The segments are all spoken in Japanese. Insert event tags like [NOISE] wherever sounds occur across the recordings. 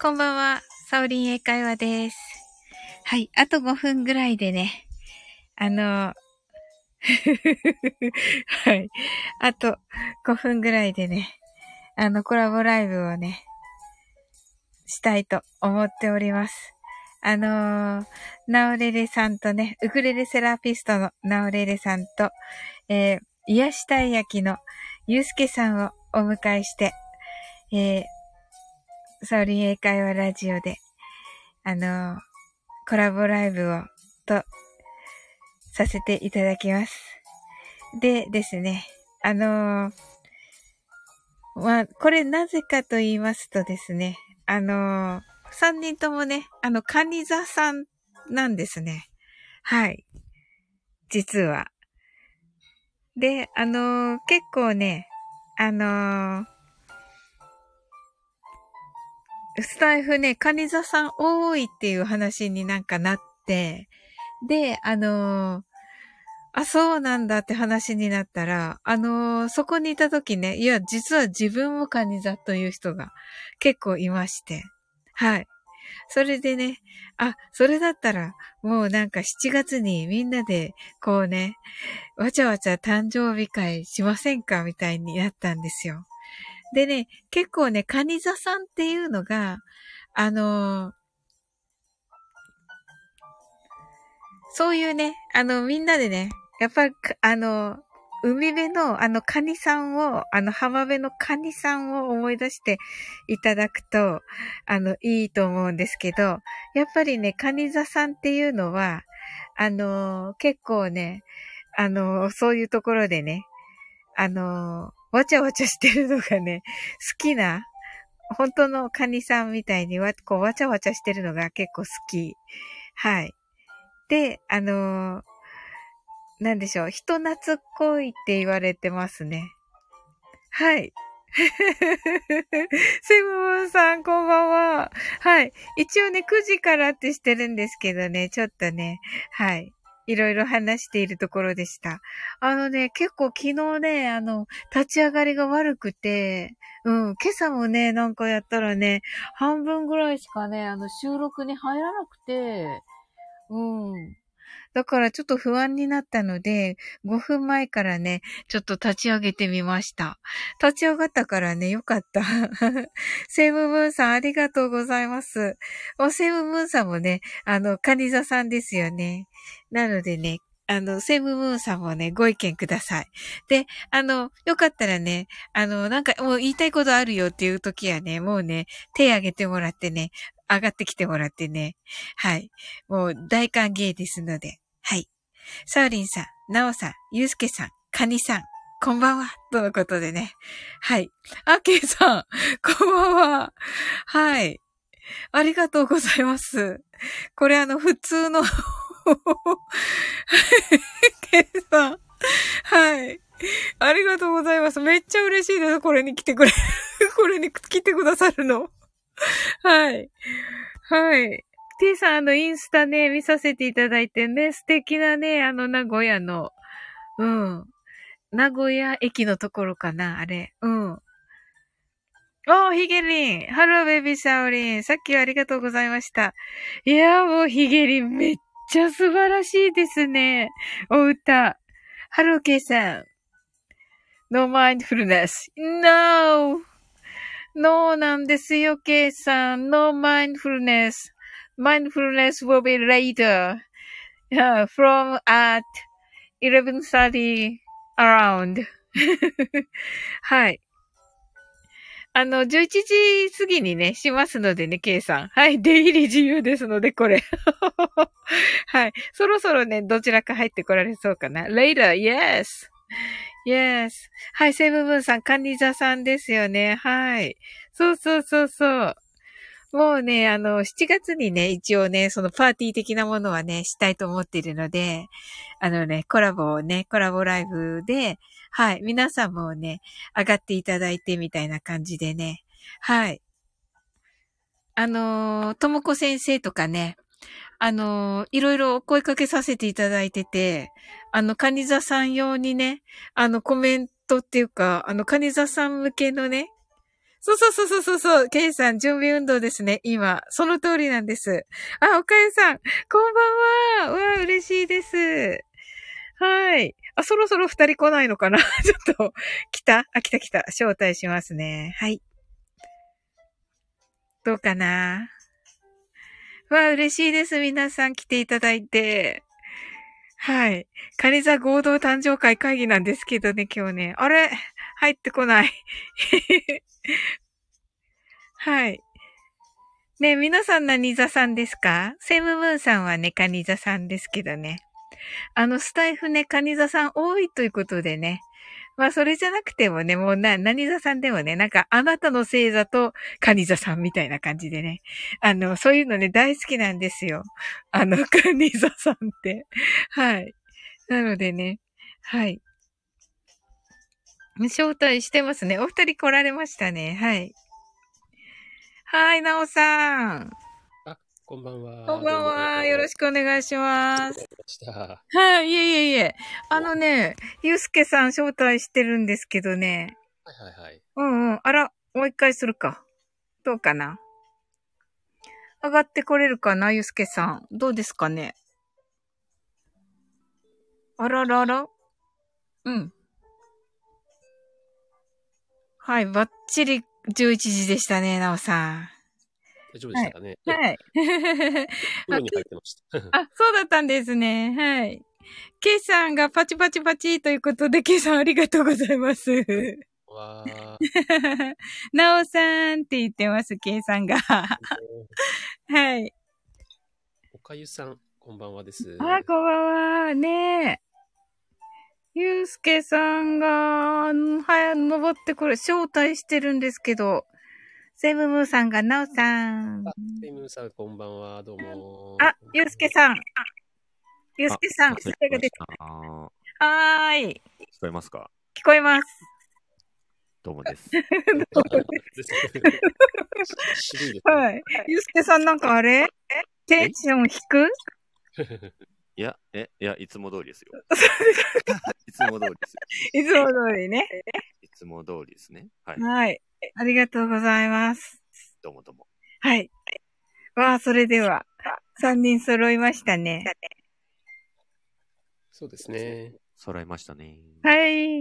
こんばんは。サオリン英会話です。はい。あと5分ぐらいでね。あの、[LAUGHS] はい。あと5分ぐらいでね。あの、コラボライブをね、したいと思っております。あのー、ナオレレさんとね、ウクレレセラピストのナオレレさんと、えー、癒したい焼きのゆうすけさんをお迎えして、えー、サオリン英会話ラジオで、あの、コラボライブを、と、させていただきます。でですね、あの、まあ、これなぜかと言いますとですね、あの、三人ともね、あの、カニ座さんなんですね。はい。実は。で、あの、結構ね、あのー、スタイフね、カニ座さん多いっていう話になんかなって、で、あのー、あ、そうなんだって話になったら、あのー、そこにいた時ね、いや、実は自分もカニ座という人が結構いまして、はい。それでね、あ、それだったら、もうなんか7月にみんなで、こうね、わちゃわちゃ誕生日会しませんかみたいになったんですよ。でね、結構ね、カニ座さんっていうのが、あのー、そういうね、あの、みんなでね、やっぱり、あの、海辺のあのカニさんを、あの浜辺のカニさんを思い出していただくと、あの、いいと思うんですけど、やっぱりね、カニ座さんっていうのは、あの、結構ね、あの、そういうところでね、あの、わちゃわちゃしてるのがね、好きな、本当のカニさんみたいにわ、こう、わちゃわちゃしてるのが結構好き。はい。で、あのなんでしょう、人懐っこいって言われてますね。はい。[LAUGHS] セムムーンさん、こんばんは。はい。一応ね、9時からってしてるんですけどね、ちょっとね、はい。いろいろ話しているところでした。あのね、結構昨日ね、あの、立ち上がりが悪くて、うん、今朝もね、なんかやったらね、半分ぐらいしかね、あの、収録に入らなくて、うん。だからちょっと不安になったので、5分前からね、ちょっと立ち上げてみました。立ち上がったからね、よかった。[LAUGHS] セムムーンさんありがとうございます。おセムムーンさんもね、あの、カニザさんですよね。なのでね、あの、セムムーンさんもね、ご意見ください。で、あの、よかったらね、あの、なんかもう言いたいことあるよっていう時はね、もうね、手挙げてもらってね、上がってきてもらってね。はい。もう大歓迎ですので。はい。サーリンさん、ナオさん、ユうスケさん、カニさん、こんばんは。とのことでね。はい。アケイさん、こんばんは。はい。ありがとうございます。これあの、普通のケイさん。はい。ありがとうございます。めっちゃ嬉しいです。これに来てくれ、これに来てくださるの。[LAUGHS] はい。はい。T さん、あの、インスタね、見させていただいてね、素敵なね、あの、名古屋の、うん。名古屋駅のところかな、あれ。うん。おー、ヒゲリン。ハローベビーサオリン。さっきはありがとうございました。いやーもうヒゲリンめっちゃ素晴らしいですね。お歌。ハローケイさん。No mindfulness. No! ノーなんですよ、ケイさん。No mindfulness.Mindfulness will be later.From、at 11.30 around. [LAUGHS] はい。あの、11時過ぎにね、しますのでね、ケイさん。はい、出入り自由ですので、これ。[LAUGHS] はい、そろそろね、どちらか入ってこられそうかな。Later, yes! [LAUGHS] yes. はい、セブブンさん、カニザさんですよね。はい。そうそうそうそう。もうね、あの、7月にね、一応ね、そのパーティー的なものはね、したいと思っているので、あのね、コラボをね、コラボライブで、はい、皆さんもね、上がっていただいてみたいな感じでね、はい。あの、ともこ先生とかね、あの、いろいろお声かけさせていただいてて、あの、カニザさん用にね、あの、コメントっていうか、あの、カニザさん向けのね、そうそうそうそうそうそう、ケイさん、準備運動ですね、今。その通りなんです。あ、おかゆさん、こんばんは。うわ、嬉しいです。はい。あ、そろそろ二人来ないのかな [LAUGHS] ちょっと、来た？あ、来た来た。招待しますね。はい。どうかな？わあ、嬉しいです。皆さん来ていただいて。はい。カニ座合同誕生会会議なんですけどね、今日ね。あれ？入ってこない。[LAUGHS] はい。ね皆さん何座さんですか？セムムーンさんはね、カニ座さんですけどね。あの、スタイフね、カニ座さん多いということでね。まあ、それじゃなくてもね、もうな、何座さんでもね、なんか、あなたの星座とカニ座さんみたいな感じでね。あの、そういうのね、大好きなんですよ。あの、[LAUGHS] カニ座さんって。はい。なのでね、はい。招待してますね。お二人来られましたね。はい。はい、なおさん。こんばんは。こんばんは。よろしくくお願いします。はい、いえいえいえ。あのね、ゆうすけさん招待してるんですけどね。はいはいはい。うんうん。あら、もう一回するか。どうかな上がってこれるかなゆうすけさん。どうですかねあらららうん。はい、バッチリ11時でしたね、なおさ大丈夫でしたかね？ん。はい。[LAUGHS] 風呂に入ってました。あ、そうだったんですね。はい。ケイさんがパチパチパチということで、ケイさんありがとうございます。わー。[LAUGHS] なおさんって言ってます、ケイさんが。はい。おかゆさん、こんばんはです。あ、こんばんは。ねえ。ゆうすけさんが、んはや、登ってこれ、招待してるんですけど、セムムーさんがなおさん。あ、セイムーさん、こんばんは。どうも。あ、ゆうすけさん。ゆうすけさん、あ声が出て。はーい。聞こえますか？聞こえます。どうもです。はい。ゆうすけさんなんかあれ？テンション低く？[LAUGHS] いや、え、いや、いつも通りですよ。[LAUGHS] いつも通りですよ。いつも通りね。いつも通りですね。はい。はい。ありがとうございます。どうもどうも。はい。わあ、それでは、三人揃いましたね。そうですね。揃いましたね。はい。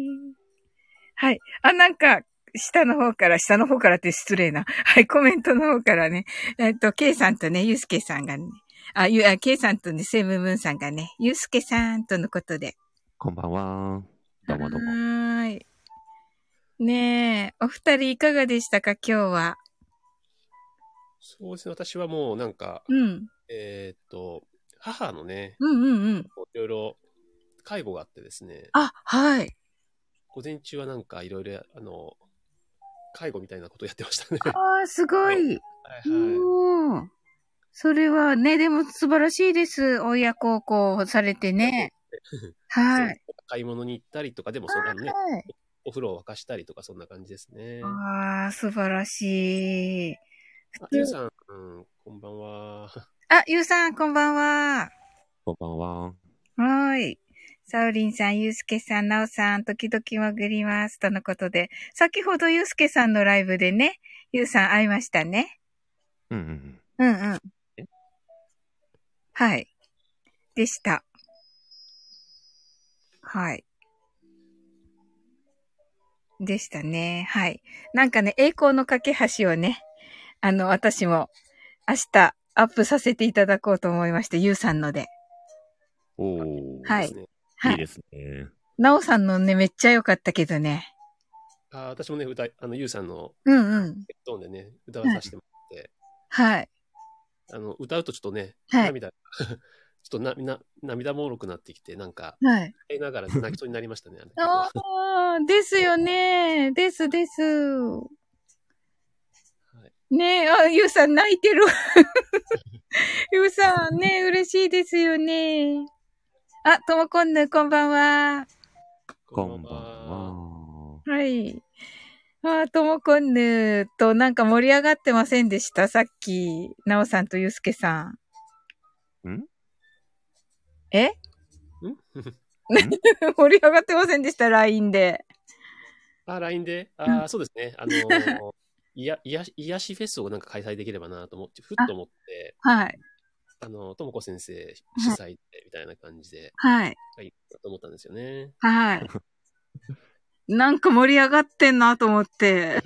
はい。あ、なんか、下の方から、下の方からって失礼な。はい、コメントの方からね。えっと、ケイさんとね、ユうスケさんがね、あ、ゆ、あ、ケイさんとね、セムムーンさんがね、ユうスケさんとのことで。こんばんは。どうもどうも。はーい。ねえ、お二人いかがでしたか、今日は？そうですね。私はもうなんか、うん。えーっと、母のね、うんうんうん。いろいろ介護があってですね、あ、はい。午前中はなんかいろいろ、あの、介護みたいなことをやってましたね。ああ、すごい。はいはい。おーそれはね、でも素晴らしいです。親孝行されてね。[LAUGHS] はい。買い物に行ったりとか、でもそんなのね、はい。お風呂を沸かしたりとか、そんな感じですね。ああ、素晴らしい。あ、ゆうさん、うん、こんばんは。あ、ゆうさん、こんばんは。こんばんは。はーい。サウリンさん、ゆうすけさん、なおさん、時々潜ります。とのことで、先ほどゆうすけさんのライブでね、ゆうさん会いましたね。うんうんうんうんえ。はい。でした。はい。でしたね。はい。なんかね、栄光の架け橋をね、あの、私も明日アップさせていただこうと思いまして、ゆうさんので。うん。おー。はいいいいですね。なおさんのね、めっちゃ良かったけどね。あ私もね、歌い、あの、ゆうさんのうんうん。ヘッドホンでね、歌わさせてもらって、はい。あの、歌うとちょっとね、はい涙、ちょっとな、な、涙もろくなってきて、なんか、はい。言いながら泣きそうになりましたね。あ [LAUGHS] ああ、ですよね。ですです。はいねえ、あ、ゆうさん泣いてる。[LAUGHS] ゆうさん、ね嬉しいですよね。あ、ともこんぬ、こんばんは。こんばんは。はい。あ、ともこんぬとなんか盛り上がってませんでした？さっき、なおさんとゆうすけさん。ん？え？ん？[LAUGHS] 盛り上がってませんでした ?LINE で。あ、LINE で？あーそうですね。あのー [LAUGHS] いや、いや、癒しフェスをなんか開催できればなと思って、ふっと思って、はい。あの、ともこ先生主催で、みたいな感じで、はい。いいなと思ったんですよね。はい。[LAUGHS] なんか盛り上がってんなと思って、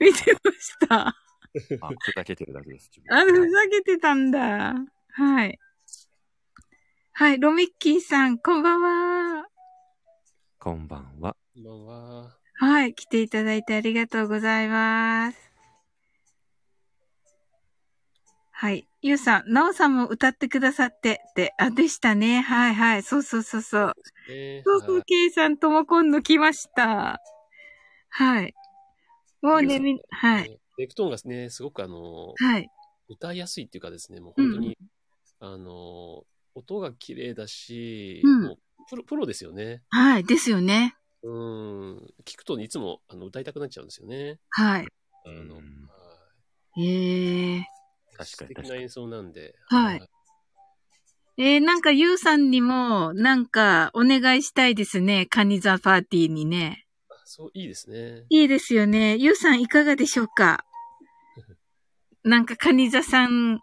見てました。あ、ふざけてるだけです。あ、ふざけてたんだ。はい。はい、ロミッキーさん、こんばんは。こんばんは。こんばんは。はい、来ていただいてありがとうございます。はい。ゆうさん、なおさんも歌ってくださって、って、あ、でしたね。はいはい。そうそうそうそう。えそうそう、ケイさんとも今度来ました。はい。もうね、み、はい。。レクトーンがね、すごくあの、はい。歌いやすいっていうかですね、もう本当に、あの、音が綺麗だし、うんプロプロですよね。はい。ですよね。うん。聞くといつもあの歌いたくなっちゃうんですよね。はい。あの、うんはいええ確かに素敵な演奏なんで。はいえー、なんか、ゆうさんにも、なんか、お願いしたいですね。カニザパーティーにね。あそう、いいですね。いいですよね。ゆうさん、いかがでしょうか？なんか、カニザさん、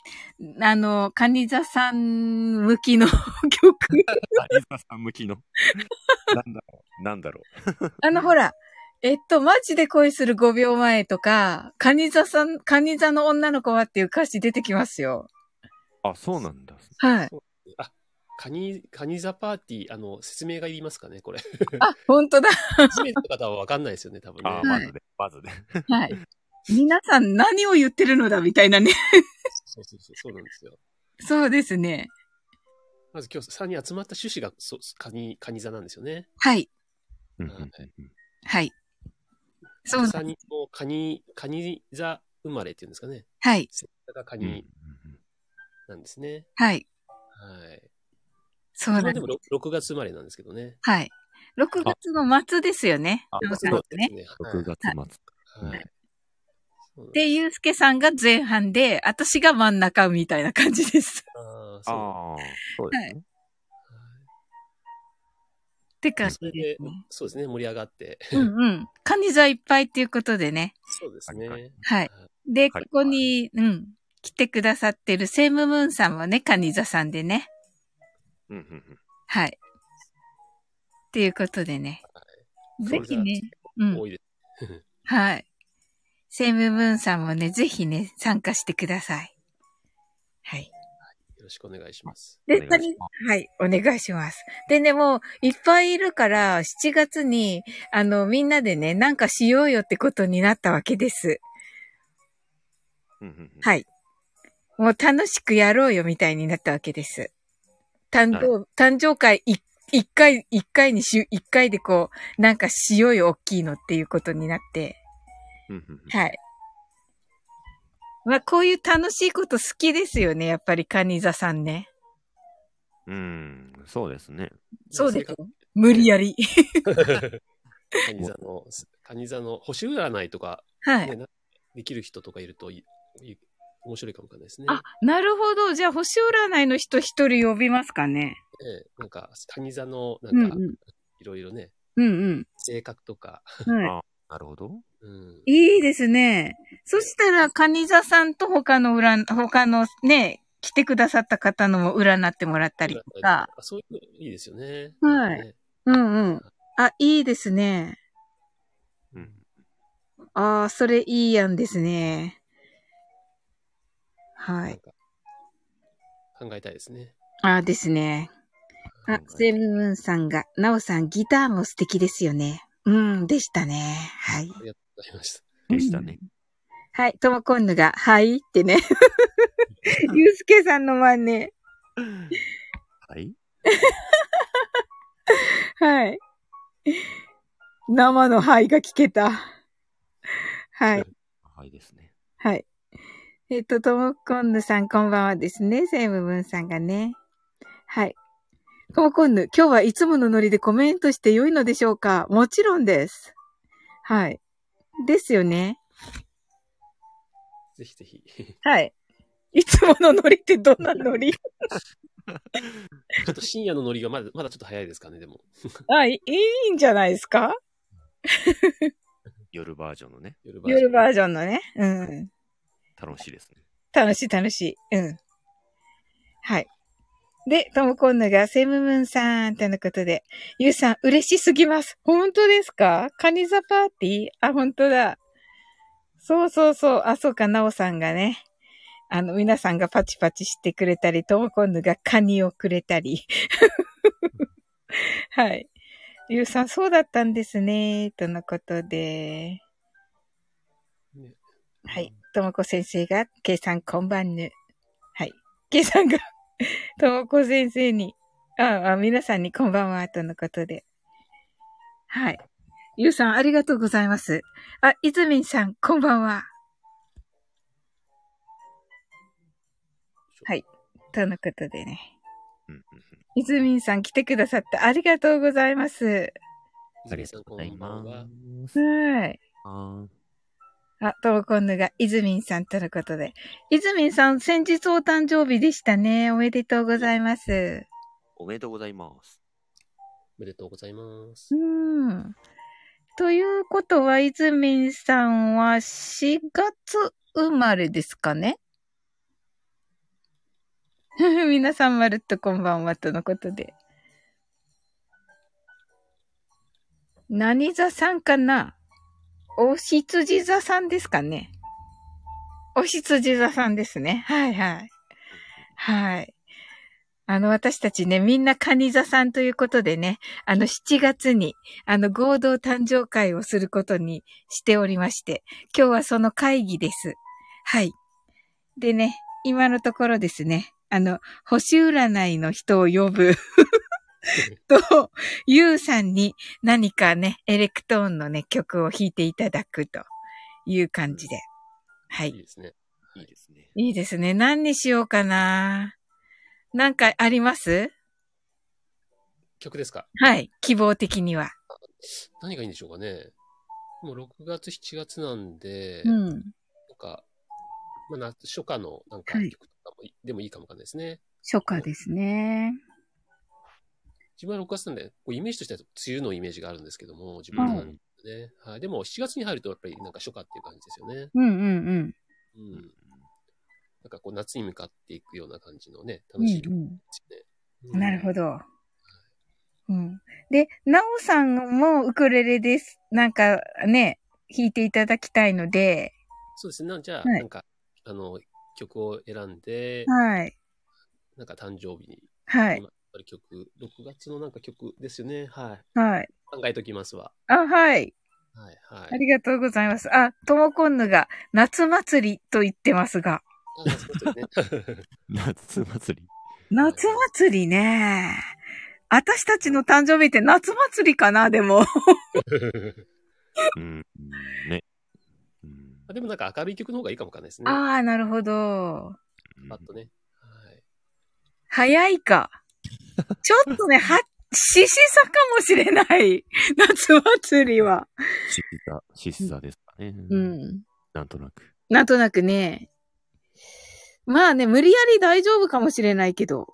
あの、カニザさん向きの [LAUGHS] 曲。あリザさん向きの？[LAUGHS] なんだろう？なんだろう？[LAUGHS] あの、ほら、えっと、マジで恋する5秒前とか、カニザさん、カニザの女の子はっていう歌詞出てきますよ。あ、そうなんだ。はい。あ、カニ、カニザパーティー、あの、説明がいりますかね、これ。あ、本当だ。初めての方はわかんないですよね、多分ね。あ、まずで、まずで。はい。皆さん何を言ってるのだみたいなね。そうそうそう、そうなんですよ。そうですね。まず今日3人集まった趣旨が、そう、カニ、カニ座なんですよね。はい。はい。そうなん3人もカニ、カニ座生まれっていうんですかね。はい。セッがカニなんですね。はい。はい。そうなんで。自分ですもろ6月生まれなんですけどね。はい。6月の末ですよね。あなおさんそうね。ですね。6月末。はい。はい。で、ゆうすけさんが前半で、私が真ん中みたいな感じです。ああ、そう。ですね。って感じでね。、そうですね、盛り上がって。うんうん。カニ座いっぱいっていうことでね。そうですね。はいはい。で、こはいこに、うん、来てくださってるセイムムーンさんもね、カニ座さんでね。うんうんうんはい。っていうことでね。ぜひね、うん。多いです。はい。セイムムーンさんもね、ぜひね、参加してください。はい。よろしくお願いします。で、お願いしまはい、お願いします。でね、もう、いっぱいいるから、7月に、あの、みんなでね、なんかしようよってことになったわけです。はい。もう楽しくやろうよみたいになったわけです。誕生、誕生会い一回、一回にしゅ、一回でこう、なんかしようよ、大きいのっていうことになって。うんうんうんはい。まあ、こういう楽しいこと好きですよね、やっぱりカニ座さんね。うん、そうですね。そうですよ。無理やり。カニ座の、カニ座の星占いとか、はい。ねなできる人とかいるといい面白いかもわかんないですね。あ、なるほど。じゃあ、星占いの人一人呼びますかね。ええなんか、カニ座の、なか、うんんうん。いろいろね、うん性格とか、うん。はい。なるほど。うん。いいですね。そしたら、カニ座さんと他の占、他のね、来てくださった方のも占ってもらったりとか。あそういうのいいですよね。はいねうんうん。あ、いいですね。うん。ああ、それいいやんですね。はい。考えたいですね。ああですね。あ、セイムムーンさんが、ナオさんギターも素敵ですよね。うん、でしたね。はい。ありがとうございました。でしたね。はい、ともこんぬが、はいってね。ゆうすけさんの真似。はい。はい。生のはいが聞けた。はい。はいですね。はい。えっ、と、ともこんぬさん、こんばんはですね。セイムムーンさんがね。はい。ともこんぬ、今日はいつものノリでコメントして良いのでしょうか？もちろんです。はい。ですよね。ぜひぜひ。はい。いつものノリってどんなノリ？ちょっと深夜のノリがまだ、まだちょっと早いですかね、でも。[LAUGHS] あ、いいいんじゃないですか？[LAUGHS] 夜バージョンのね、夜バージョン。夜バージョンのね。うん。楽しいですね。楽しい楽しい。うん。はい。で、ともこんぬがセムムーンさんとのことで、ゆうさん嬉しすぎます。本当ですか？カニザパーティー？あ、本当だ。そうそうそう。あ、そうか、なおさんがね。あの、皆さんがパチパチしてくれたり、ともこんぬがカニをくれたり。[LAUGHS] はい。ゆうさん、そうだったんですね。とのことで。ねはい。ともこ先生が、計算こんばんぬ。はい。計算が、[LAUGHS] ともこ先生に、ああ、皆さんにこんばんは、とのことで。はい。ゆうさん、ありがとうございます。あ、いずみんさん、こんばんは。はい。とのことでね。いずみんさん来てくださってありがとうございます。ありがとうございまは。す。はい。ああ、ともこんぬが、いずみんさんとのことで。いずみんさん、先日お誕生日でしたね。おめでとうございます。おめでとうございます。おめでとうございます。うん。ということは、いずみんさんは4月生まれですかね？[LAUGHS] 皆さんまるっとこんばんはとのことで。何座さんかな？おしつじ座さんですかねおしつじ座さんですね。はいはい。はい。あの、私たちね、みんなカニ座さんということでね、あの、7月に、あの、合同誕生会をすることにしておりまして、今日はその会議です。はい。でね、今のところですね、あの、星占いの人を呼ぶ [LAUGHS] [LAUGHS] と、ゆうさんに何かね、エレクトーンのね、曲を弾いていただくという感じで。はいい。いですね。いいですね。いいですね。何にしようかな。なんかあります？曲ですか？はい。希望的には。何がいいんでしょうかね。もう6月、7月なんで、うん。なんか、まあ、夏初夏のなんかはい曲とかもい、でもいいかもわかんないですね。初夏ですね。自分は6月なんで、こうイメージとしては梅雨のイメージがあるんですけども、自分はね。はい。でも7月に入るとやっぱりなんか初夏っていう感じですよね。うんうんうん。うん。なんかこう夏に向かっていくような感じのね、楽しい曲うんですよね。うん、なるほど。ど。うん。で、なおさんもウクレレです。なんかね、弾いていただきたいので、そうですね。なじゃあ、はいなんか、あの、曲を選んで、はい。なんか誕生日に、はい。今ある曲、6月のなんか曲ですよね。はい。はい。考えときますわ。あ、はい。はい、はい。ありがとうございます。あ、ともこんぬが夏祭りと言ってますが。あそうですね。[LAUGHS] 夏祭り。夏祭りね。私たちの誕生日って夏祭りかなでも。うん。ね。うんあでもなんか明るい曲の方がいいかもわかんないですね。ああ、なるほど。パッとね。はい。早いか。[LAUGHS] ちょっとね、は、獅子座かもしれない。[LAUGHS] 夏祭りは。シスタ、シスタですかね。う。ん。なんとなく。なんとなくね。まあね、無理やり大丈夫かもしれないけど。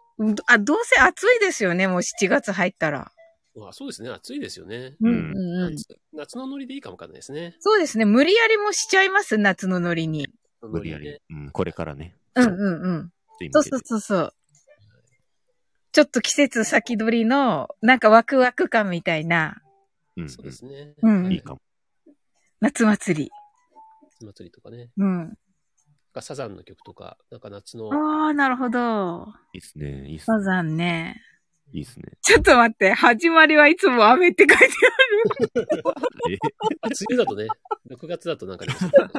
あ、どうせ暑いですよね、もう7月入ったら。まあそうですね。暑いですよね。うんうんうん。夏夏のノリでいいかもわかんないですね。そうですね、無理やりもしちゃいます、夏のノリに。無理やり。うん、これからね。うんうんうん。そそうそうそうそう。ちょっと季節先取りの、なんかワクワク感みたいな、うん。そうですね。うんうんいいかも。夏祭り。夏祭りとかね。うん。サザンの曲とか、なんか夏の、ああ、なるほど。いいっすね。いいっすサね。ザンね。いいっすね。ちょっと待って、始まりはいつも雨って書いて [LAUGHS] え？あ梅雨だとね、6月だとなんかね、[LAUGHS] まあ確か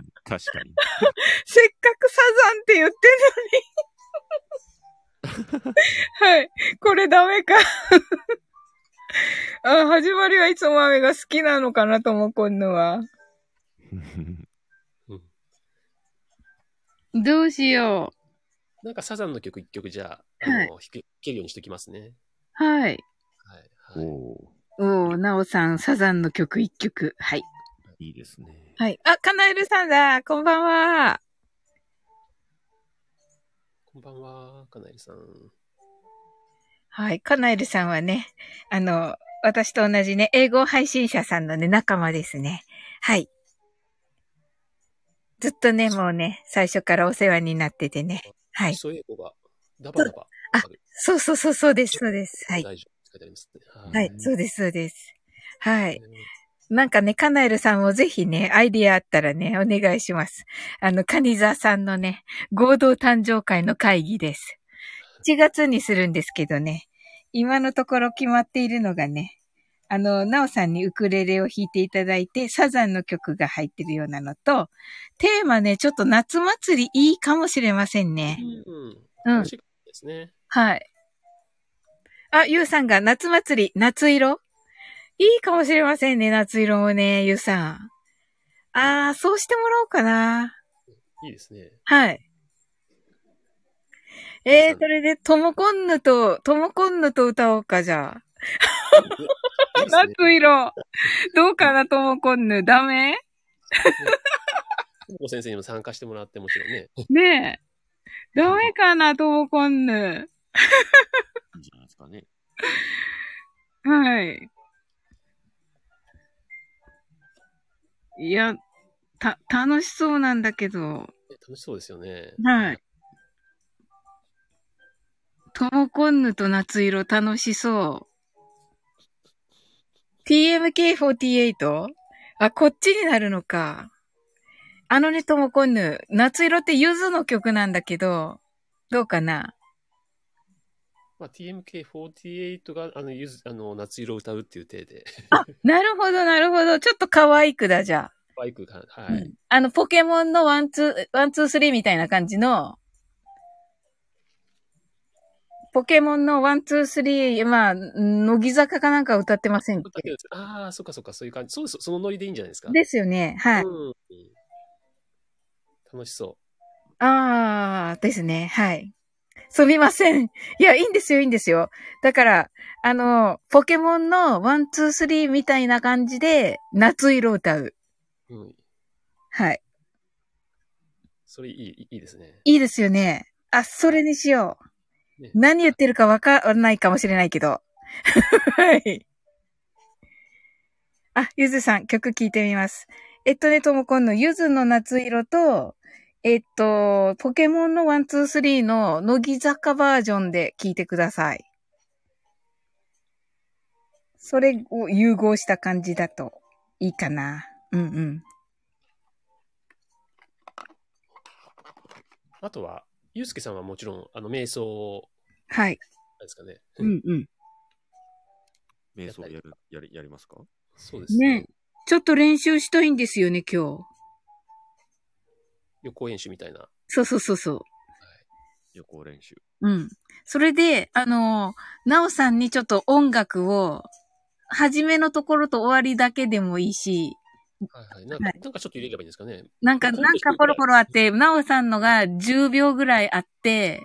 に。確かに。ある。せっかくサザンって言ってんのに。はい。これダメか。あ、始まりはいつも雨が好きなのかなともこんのは。[LAUGHS] どうしよなんかサザンの曲一曲じゃあ、はいあの、弾けるようにしときますね。う。はい。はい。はい。おーおー、なおさん、サザンの曲一曲。はい。いいですね。はい。あ、カナエルさんだ。こんばんは。こんばんは、かなえりさん。はい。カナエルさんはね、あの、私と同じね、英語配信者さんのね、仲間ですね。はい。ずっとね、もうね、最初からお世話になっててね。はい。そういう子が、ダバダバ。あそうそうそう、そうです、そうです。はい。はい、そうです、そうです。はい。なんかね、カナエルさんもぜひね、アイディアあったらね、お願いします。あの、カニザさんのね、合同誕生会の会議です。1月にするんですけどね、今のところ決まっているのがね、あの、ナオさんにウクレレを弾いていただいて、サザンの曲が入ってるようなのと、テーマね、ちょっと夏祭りいいかもしれませんね。うん。うん楽。しいですね。はい。あ、ゆうさんが夏祭り、夏色？いいかもしれませんね、夏色もね、ゆうさん。あー、そうしてもらおうかな。いいですね。はい。えー、それで、ともこんぬと、ともこんぬと歌おうか、じゃあ。いいですね [LAUGHS] 夏色。どうかな、ともこんぬ。ダメ？ともこ先生にも参加してもらってもちろんね。ねえ。ダメかな、ともこんぬ。いいんじゃないですかね。[LAUGHS] はい。いや、た、楽しそうなんだけど。楽しそうですよね。はい。トモコンヌと夏色楽しそう。TMK48? あ、こっちになるのか。あのね、トモコンヌ。夏色ってゆずの曲なんだけど、どうかな？まあ、TMK48 が、あの、ゆず、あの、夏色を歌うっていう体で、あ、なるほど、なるほど。ちょっと可愛くだ、じゃバイクが、あ。はい。うんあの、ポケモンのワン、ツー、ワン、ツー、スリーみたいな感じの、ポケモンのワン、ツー、スリー、まあ、乃木坂かなんか歌ってませんああ、そっかそっか、そういう感じ。そうです、そのノリでいいんじゃないですか？ですよね。はい。うん。楽しそああ、ですね。はい。すみません。いや、いいんですよ、いいんですよ。だから、あの、ポケモンのワン、ツー、スリーみたいな感じで、夏色歌う。う。うん。はい。それいい、いいですね。いいですよね。あ、それにしよう。ね何言ってるかわからないかもしれないけど。はい。あ、ゆずさん、曲聴いてみます。えっとね、ともこんのゆずの夏色と、えっと、ポケモンの123の乃木坂バージョンで聴いてください。それを融合した感じだといいかな。うんうん。あとは、ゆうすけさんはもちろん、あの、瞑想、はい。ですかね。うんうん。瞑想やる、やり、やりますか？そうですね。ねちょっと練習したいんですよね、今日。予行演習みたいな。そうそうそうそう。予行練習。うん。それで、あの、なおさんにちょっと音楽を、初めのところと終わりだけでもいいし、はいはい。なんか、はなんかちょっと入れればいいんですかね。なんか、なんかポロポロあって、なおさんのが10秒ぐらいあって、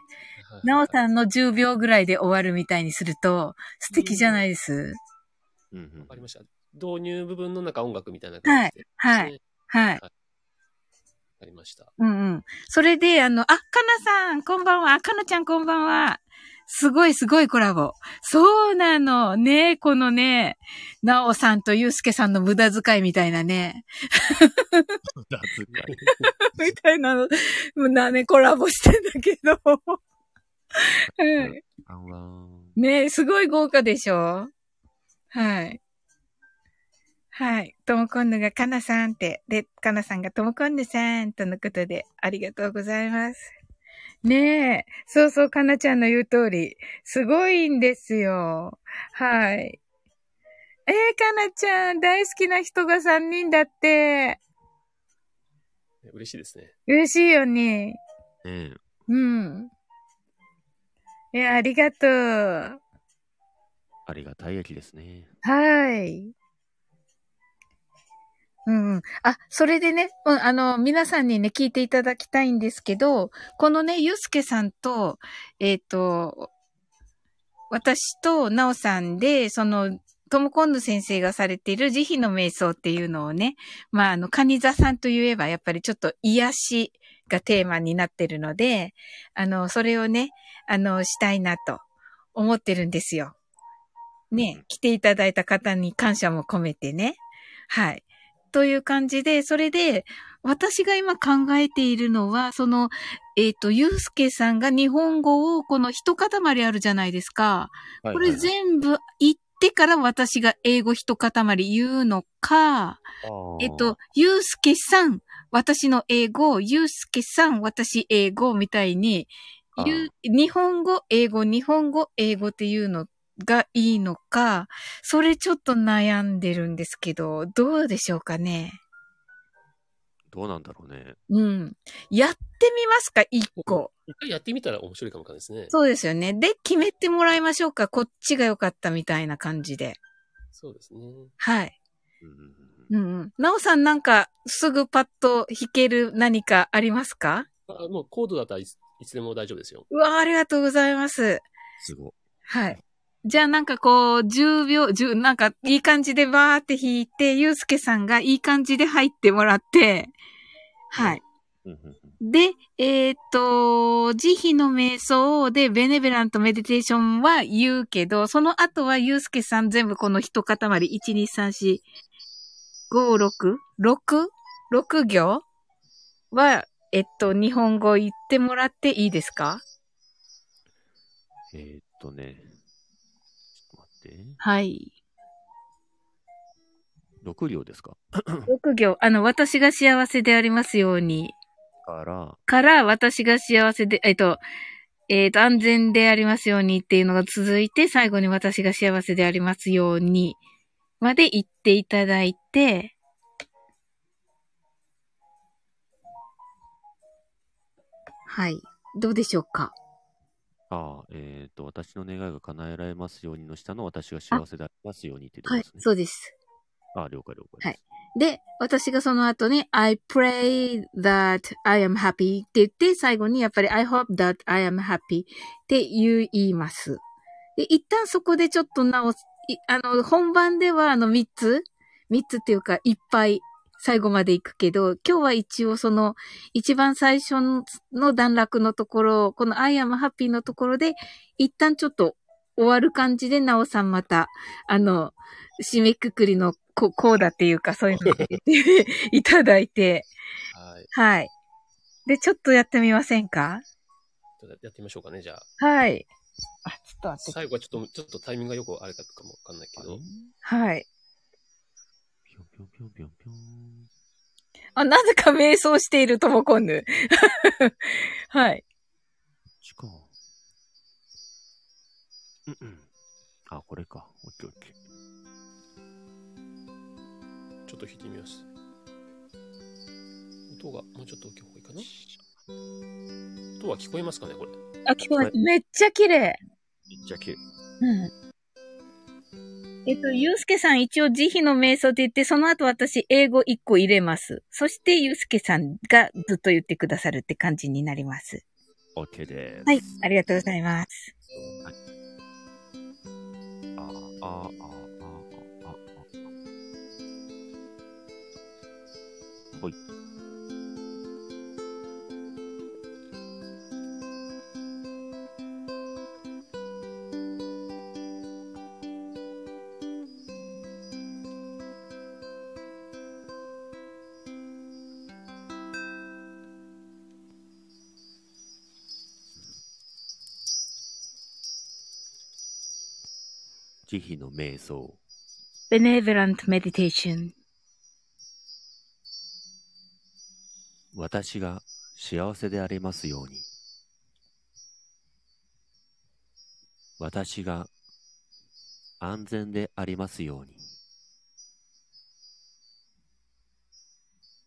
なおさん。んの10秒ぐらいで終わるみたいにすると、素敵じゃないです。うんうんわかりました。導入部分の中音楽みたいな感じで。はいねはい。わかりました。うんうん。それで、あの、あ、かなさん、こんばんは。かなちゃん、こんばんは。すごいすごいコラボ。そうなの。ねこのね、なおさんとゆうすけさんの無駄遣いみたいなね。無駄遣い。[LAUGHS] みたいなの、もうなね、コラボしてんだけど。は [LAUGHS] い。あんわーん。ねすごい豪華でしょはい。はい。ともこんぬがかなさんって、で、かなさんがともこんぬさんとのことで、ありがとうございます。ねえ。そうそう、かなちゃんの言う通り。すごいんですよ。はい。えー、かなちゃん、大好きな人が3人だって。嬉しいですね。嬉しいよね。ねえ。うん。いや、ありがとう。ありがたい駅ですね。はい。うんうん。あ、それでね、うん、あの、皆さんにね、聞いていただきたいんですけど、このね、ゆうすけさんと、えっ、と、私となおさんで、その、ともこんぬ先生がされている慈悲の瞑想っていうのをね、まあ、あの、カニ座さんといえば、やっぱりちょっと癒しがテーマになってるので、あの、それをね、あの、したいなと思ってるんですよ。ね、来ていただいた方に感謝も込めてね。はい。という感じで、それで、私が今考えているのは、その、えっ、と、ゆうすけさんが日本語を、この一塊あるじゃないですか。これ全部言ってから私が英語一塊言うのか、えっと、、ゆうすけさん、私の英語、ゆうすけさん、私英語みたいに、日本語、英語、日本語、英語っていうのがいいのか、それちょっと悩んでるんですけど、どうでしょうかね？どうなんだろうね。うん。やってみますか、一個。一回やってみたら面白いかもわかですね。そうですよね。で、決めてもらいましょうか。こっちが良かったみたいな感じで。そうですね。はい。うんうんうんうんうん。なおさんなんか、すぐパッと弾ける何かありますか？あもうコードだったらいついつでも大丈夫ですよ。うわ、ありがとうございます。すごい。はい。じゃあなんかこう、10秒、10、なんかいい感じでバーって弾いて、ゆうすけさんがいい感じで入ってもらって、はい。で、えーっと、慈悲の瞑想でベネベラントメディテーションは言うけど、その後はゆうすけさん全部この一塊、1、2、3、4、5、6、6、6行は、えっと、日本語言ってもらっていいですか？えーっとね、はい。6両ですか？[CLEARS THROAT] 6行、あの、私が幸せでありますように。から、から、私が幸せで、えっと、えっと、安全でありますようにっていうのが続いて、最後に私が幸せでありますように、まで言っていただいて、はい。どうでしょうか？ああ、えーっと、私の願いが叶えられますようにの下の私が幸せでありますようにって言はいってますね。、そうです。ああ、了解了解です。で、私がその後に、I pray that I am happy って言って、最後にやっぱり I hope that I am happy って言います。で、一旦そこでちょっと直す、いあの、本番ではあの3つ ?3 つっていうか、いっぱい最後まで行くけど、今日は一応その、一番最初の段落のところ、この I am happy のところで、一旦ちょっと終わる感じで、なおさんまた、あの、締めくくりのここうだっていうか、そういうのを [LAUGHS] いただいて、はい。はい。で、ちょっとやってみませんか？やってみましょうかね、じゃあ。はい。あ、ちょっと待って。最後はちょっと、ちょっとタイミングがよくあれかかもわかんないけど。はい。ぴょんぴょんぴょんぴょん。あ、なぜか瞑想しているともこんぬ。[LAUGHS] はい。こっちか。うんうん。あ、これか。オッケーオッケー。ちょっと弾いてみます。音がもうちょっと大きい方がいいかな音は聞こえますかね、これ。あ、聞こえます。めっちゃ綺麗。めっちゃ綺麗。うん。えっと、ゆうすけさん一応慈悲の瞑想って言って、その後私英語1個入れます。そしてゆうすけさんがずっと言ってくださるって感じになります。オッケーです。はい。ありがとうございます。はい。ああ、ああ、ああ、ああ、ああ。ほい。慈悲の瞑想。benevolent meditation. 私が幸せでありますように。私が安全でありますように。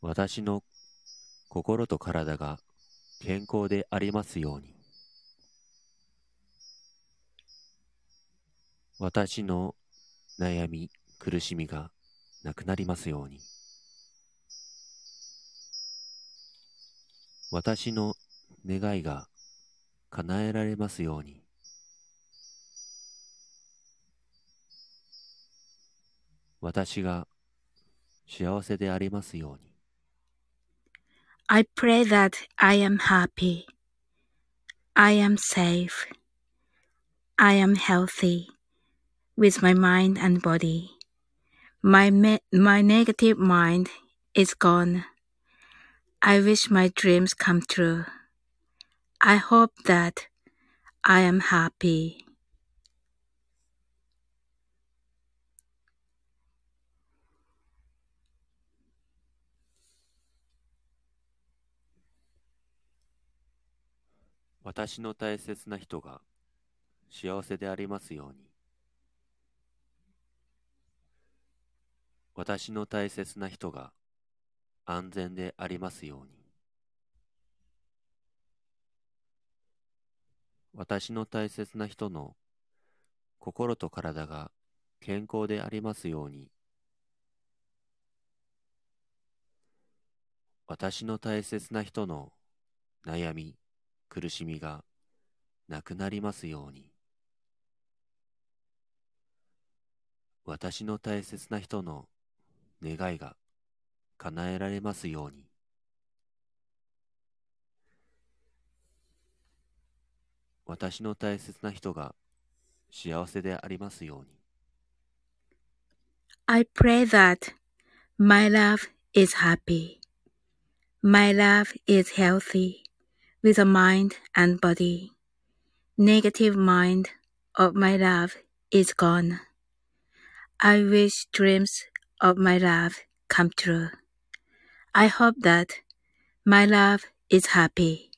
私の心と体が健康でありますように。私の悩み、苦しみがなくなりますように。私の願いが叶えられますように。私が幸せでありますように。I pray that I am happy. I am safe. I am healthy. with my mind and body. My, me- my negative mind is gone. I wish my dreams come true. I hope that I am happy. 私の大切な人が幸せでありますように。 私の大切な人が安全でありますように。私の大切な人の心と体が健康でありますように。私の大切な人の悩み、苦しみがなくなりますように。私の大切な人の願いが叶えられますように。私の大切な人が幸せでありますように。I pray that my love is happy. My love is healthy with a mind and body. Negative mind of my love is gone. I wish dreams of my love come true. I hope that my love is happy.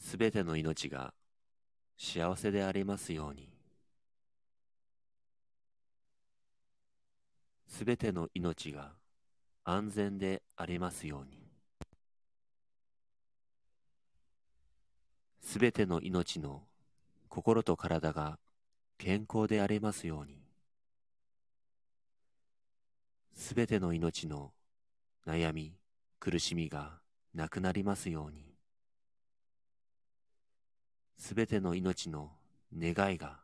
すべての命が幸せでありますように。すべての命が安全でありますように。すべての命の心と体が健康でありますように。すべての命の悩み、苦しみがなくなりますように。すべての命の願いが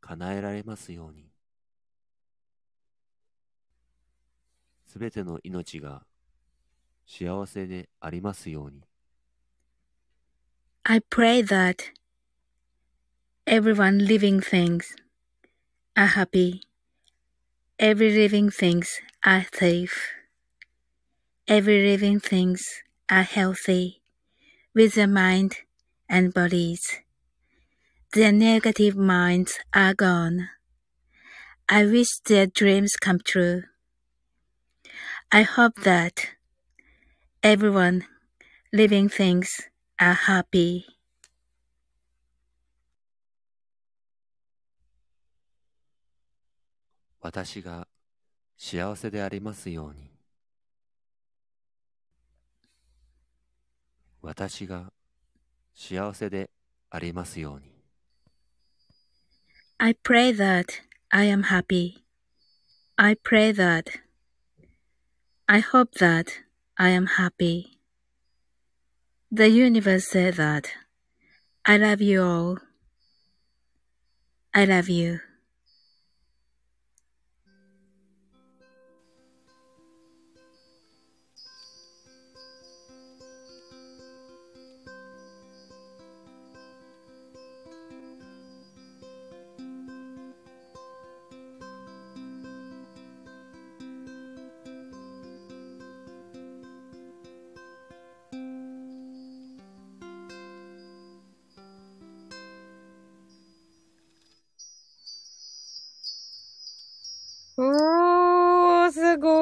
叶えられますように。すべての命が幸せでありますように。I pray that everyone living things are happy. Every living things are safe. Every living things are healthy with their mind and bodies. Their negative minds are gone. I wish their dreams come true. I hope that everyone living things are happy. 私が幸せでありますように。私が幸せでありますように。I pray that I am happy. I pray that. I hope that I am happy. The universe said that. I love you all. I love you.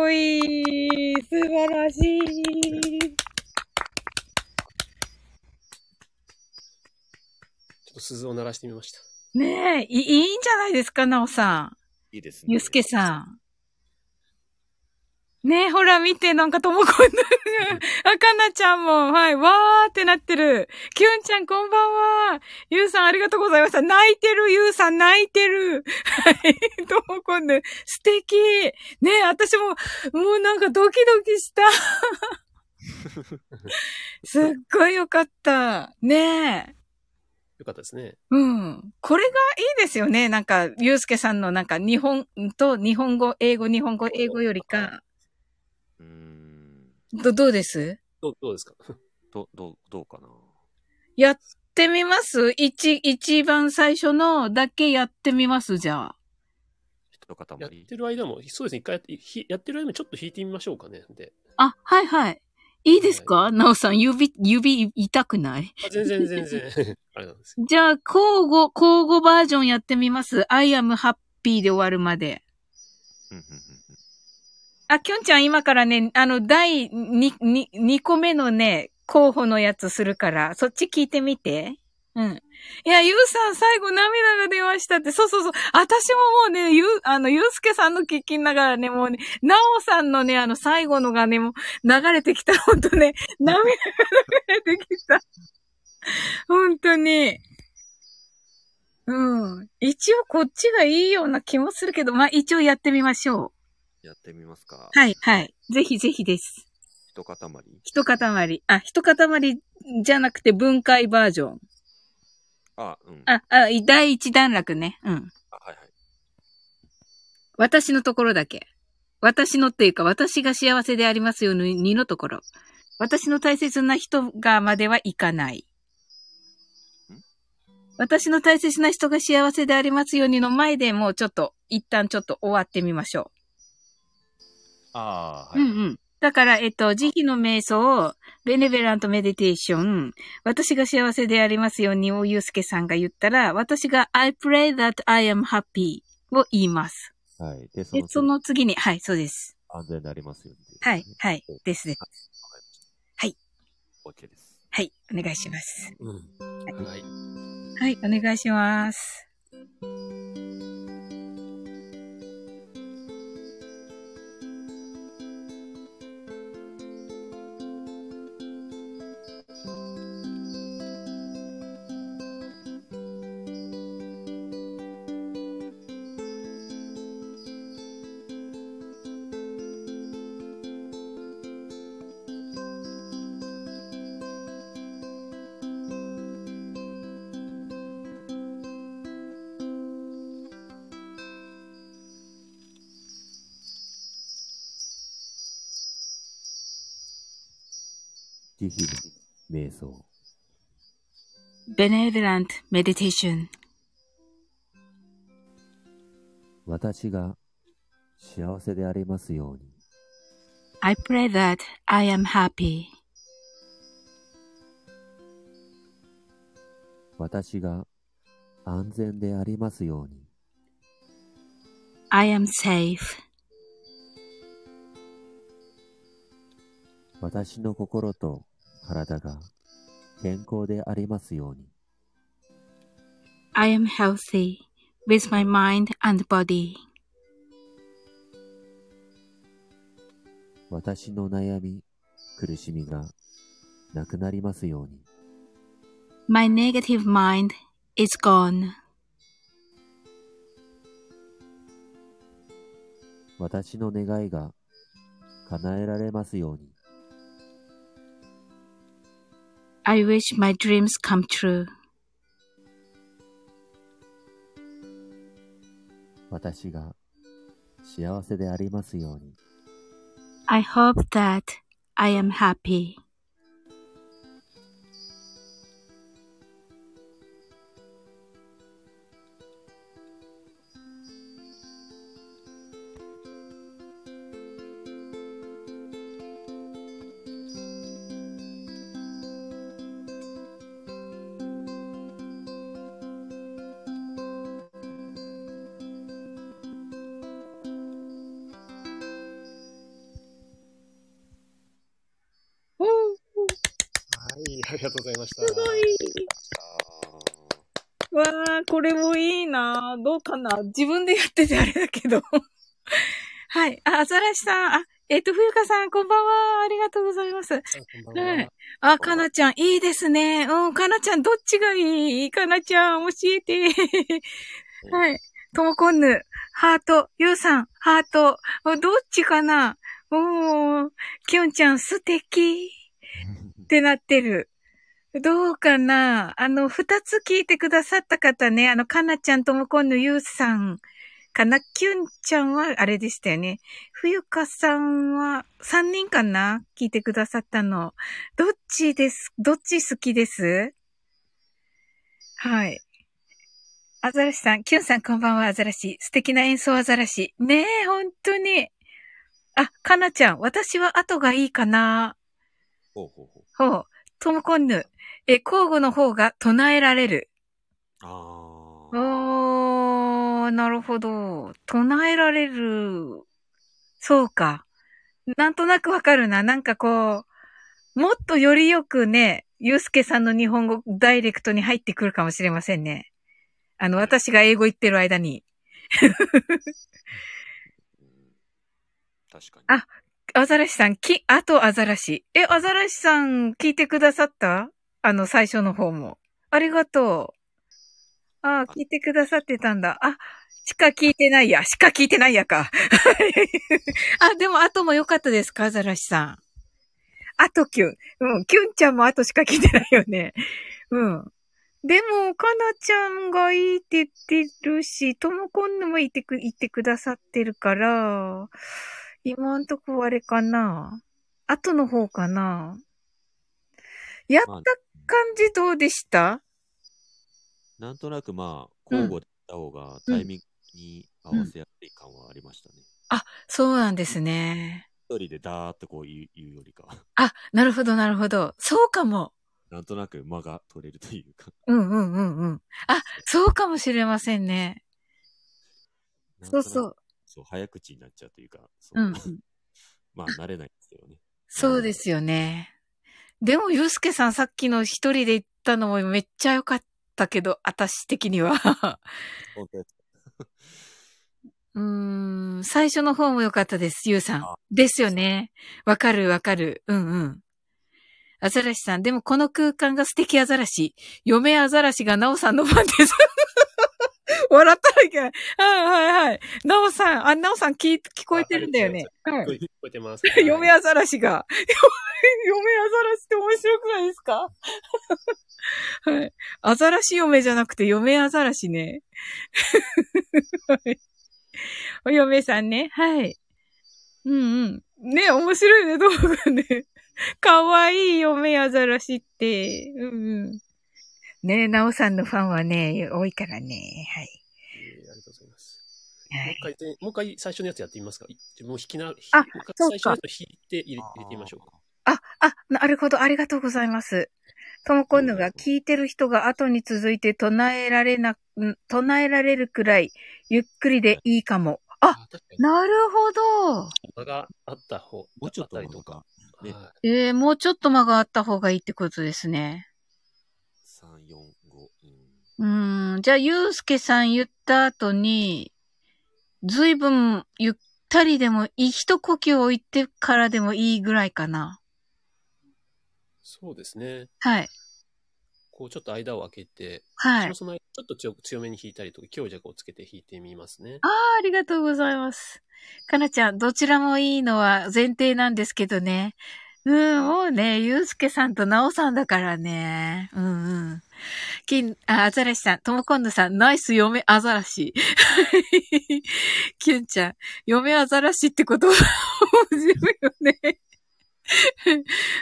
ー、すごい。素晴らしい。ちょっと鈴を鳴らしてみました。ねえ、いいいんじゃないですか、なおさん。いいですね。ゆうすけさん。ねえ、ほら見て、なんかともこんな、あかなちゃんも、はい、わーってなってる。きゅんちゃんこんばんは。ゆうさんありがとうございました。泣いてる、ゆうさん泣いてる。はい、ともこんぬ、素敵。ねえ、私も、もうなんかドキドキした。すっごいよかった。ねえ。よかったですね。うん。これがいいですよね。なんか、ゆうすけさんのなんか日本と日本語、英語、日本語、英語よりか。ど、どうです？どうどうですか？[LAUGHS] ど、どう、どうかな？いや、ってみます？一、一番最初のだけやってみます？じゃあ。一塊。やってる間も、そうですね、一回やってひやってる間もちょっと弾いてみましょうかね。で。あ、はいはい。いいですか？なおさん、指、指痛くない？あ全然全然。[LAUGHS] あれなんですよ。じゃあ、交互、交互バージョンやってみます。I am happy で終わるまで。うんうんあ、きょんちゃん今からね、あの、第2、2、2個目のね、候補のやつするから、そっち聞いてみて。うん。いや、ゆうさん最後涙が出ましたって。そうそうそう。私ももうね、ゆう、あの、ゆうすけさんの聞きながらね、もうね、なおさんのね、あの、最後のがね、もう流れてきた。ほんとね、涙が流れてきた。ほんとに。うん。一応こっちがいいような気もするけど、まあ、一応やってみましょう。やってみますか。はい、はい。ぜひぜひです。一塊。一塊。あ、一塊じゃなくて分解バージョン。あ、うん。あ、あ、第一段落ね。うん。あはいはい。私のところだけ。私のっていうか、私が幸せでありますようにのところ。私の大切な人がまではいかない。私の大切な人が幸せでありますようにの前でもうちょっと、一旦ちょっと終わってみましょああ、う。はい。うんうん。だから、えっと、慈悲の瞑想、ベネベラントメディテーション、私が幸せでありますように、おゆうすけさんが言ったら、私が I pray that I am happy を言います。はい。で、そでの、その次に、はい、そうです。安全になりますように。はい、はい、です。はい。OK です。はい、お願いします。うん。はい。はい、お願いします。慈悲の瞑想。benevolent meditation 私が幸せでありますように。I pray that I am happy 私が安全でありますように。I am safe 私の心と体が健康でありますように。I am healthy with my mind and body 私の悩み、苦しみがなくなりますように。My negative mind is gone 私の願いが叶えられますように。I wish my dreams come true 私が幸せでありますように。 I hope that I am happy などうかな自分でやっててあれだけど。[LAUGHS] はい。あ、アザラシさん。あ、えっ、と、冬香さん、こんばんは。ありがとうござざいます。こんばんははい。あ、かなちゃん、いいですね。うん、かなちゃん、どっちがいい？かなちゃん、教えて。[LAUGHS] はい。ともこんぬ、ハート、ゆうさん、ハート。あどっちかな？おー、きょんちゃん、素敵。ってなってる。どうかな？あの、二つ聞いてくださった方ね、あの、かなちゃんともこんぬゆうさんかな、きゅんちゃんはあれでしたよね。冬香さんは三人かな？聞いてくださったの。どっちです、どっち好きです？はい。アザラシさん、キュンさんこんばんは、アザラシ。素敵な演奏アザラシ。ねえ、本当に。あ、かなちゃん、私は後がいいかな。ほうほうほう。ほう。トムコンヌ。え、交互の方が唱えられる。あおー。ー、なるほど。唱えられる。そうか。なんとなくわかるな。なんかこう、もっとよりよくね、ゆうすけさんの日本語ダイレクトに入ってくるかもしれませんね。あの、私が英語言ってる間に。うん確かに。あアザラシさん、き、あとアザラシ。え、アザラシさん聞いてくださった？あの、最初の方も。ありがとう。ああ、聞いてくださってたんだ。あ、しか聞いてないや。しか聞いてないやか。[LAUGHS] あ、でも、あとも良かったですかアザラシさん。あとキュン。うん、キュンちゃんもあとしか聞いてないよね。うん。でも、かなちゃんがいいって言ってるし、ともこんぬも言ってく、言ってくださってるから、今んとこあれかな後の方かなやったまあ感じどうでした？なんとなくまあ、交互でやった方がタイミングに合わせやすい感はありましたね。そうなんですね。一人でダーっとこう言う言うよりか、あ、なるほど、なるほど。そうかも。なんとなく間が取れるというか。うんうんうんうん。あ、そうかもしれませんね。そうそう。そう、早口になっちゃうというか、そううん。[LAUGHS] まあ、慣れないんですけどね。そうですよね。でも、ゆうすけさんさっきの一人で行ったのもめっちゃ良かったけど、私的には。うーん、最初の方も良かったです、ゆうさんあ。ですよね。わかるわかる。うんうん。アザラシさん、でもこの空間が素敵アザラシ。嫁アザラシがナオさんのファンです。[LAUGHS] 笑ったらいけない。はいはいはい。ナオさん、あ、ナオさん聞い聞こえてるんだよね。はい。聞こえ聞こえてます。嫁アザラシが。嫁アザラシって面白くないですか？[LAUGHS] はい。アザラシ嫁じゃなくて嫁アザラシね。[LAUGHS] はい。お嫁さんね。はい。うんうん。ね、面白いね、動画ね。かわいい嫁アザラシって。うんうん。ね、ナオさんのファンはね、多いからね。はい。えーありがとうございます。はい。もう一回全、もう一回最初のやつやってみますか？いもう弾きな、あもう一回そうか最初のやつを弾いて入れ入れてみましょうか。あ、あ、なるほど。ありがとうございます。ともこんぬが聞いてる人が後に続いて唱えられな、ん唱えられるくらいゆっくりでいいかも。あ。なるほど。間があった方、もうちょっとあったりとか。ねはえー、もうちょっと間があった方がいいってことですね。3、4、5、うん。じゃあ、ゆうすけさん言った後に、ずいぶんゆったりでもいい、一呼吸置いてからでもいいぐらいかな。そうですね。はい。こうちょっと間を空けて、はい。その間ちょっと強強めに弾いたりとか、強弱をつけて弾いてみますね。ああ、ありがとうございます。かなちゃん、どちらもいいのは前提なんですけどね。うん、もうね、ゆうすけさんとなおさんだからね。うんうん。金、あ、アザラシさん、ともこんぬさん、ナイス嫁アザラシ。[LAUGHS] キュンちゃん、嫁アザラシってことは面白いよね。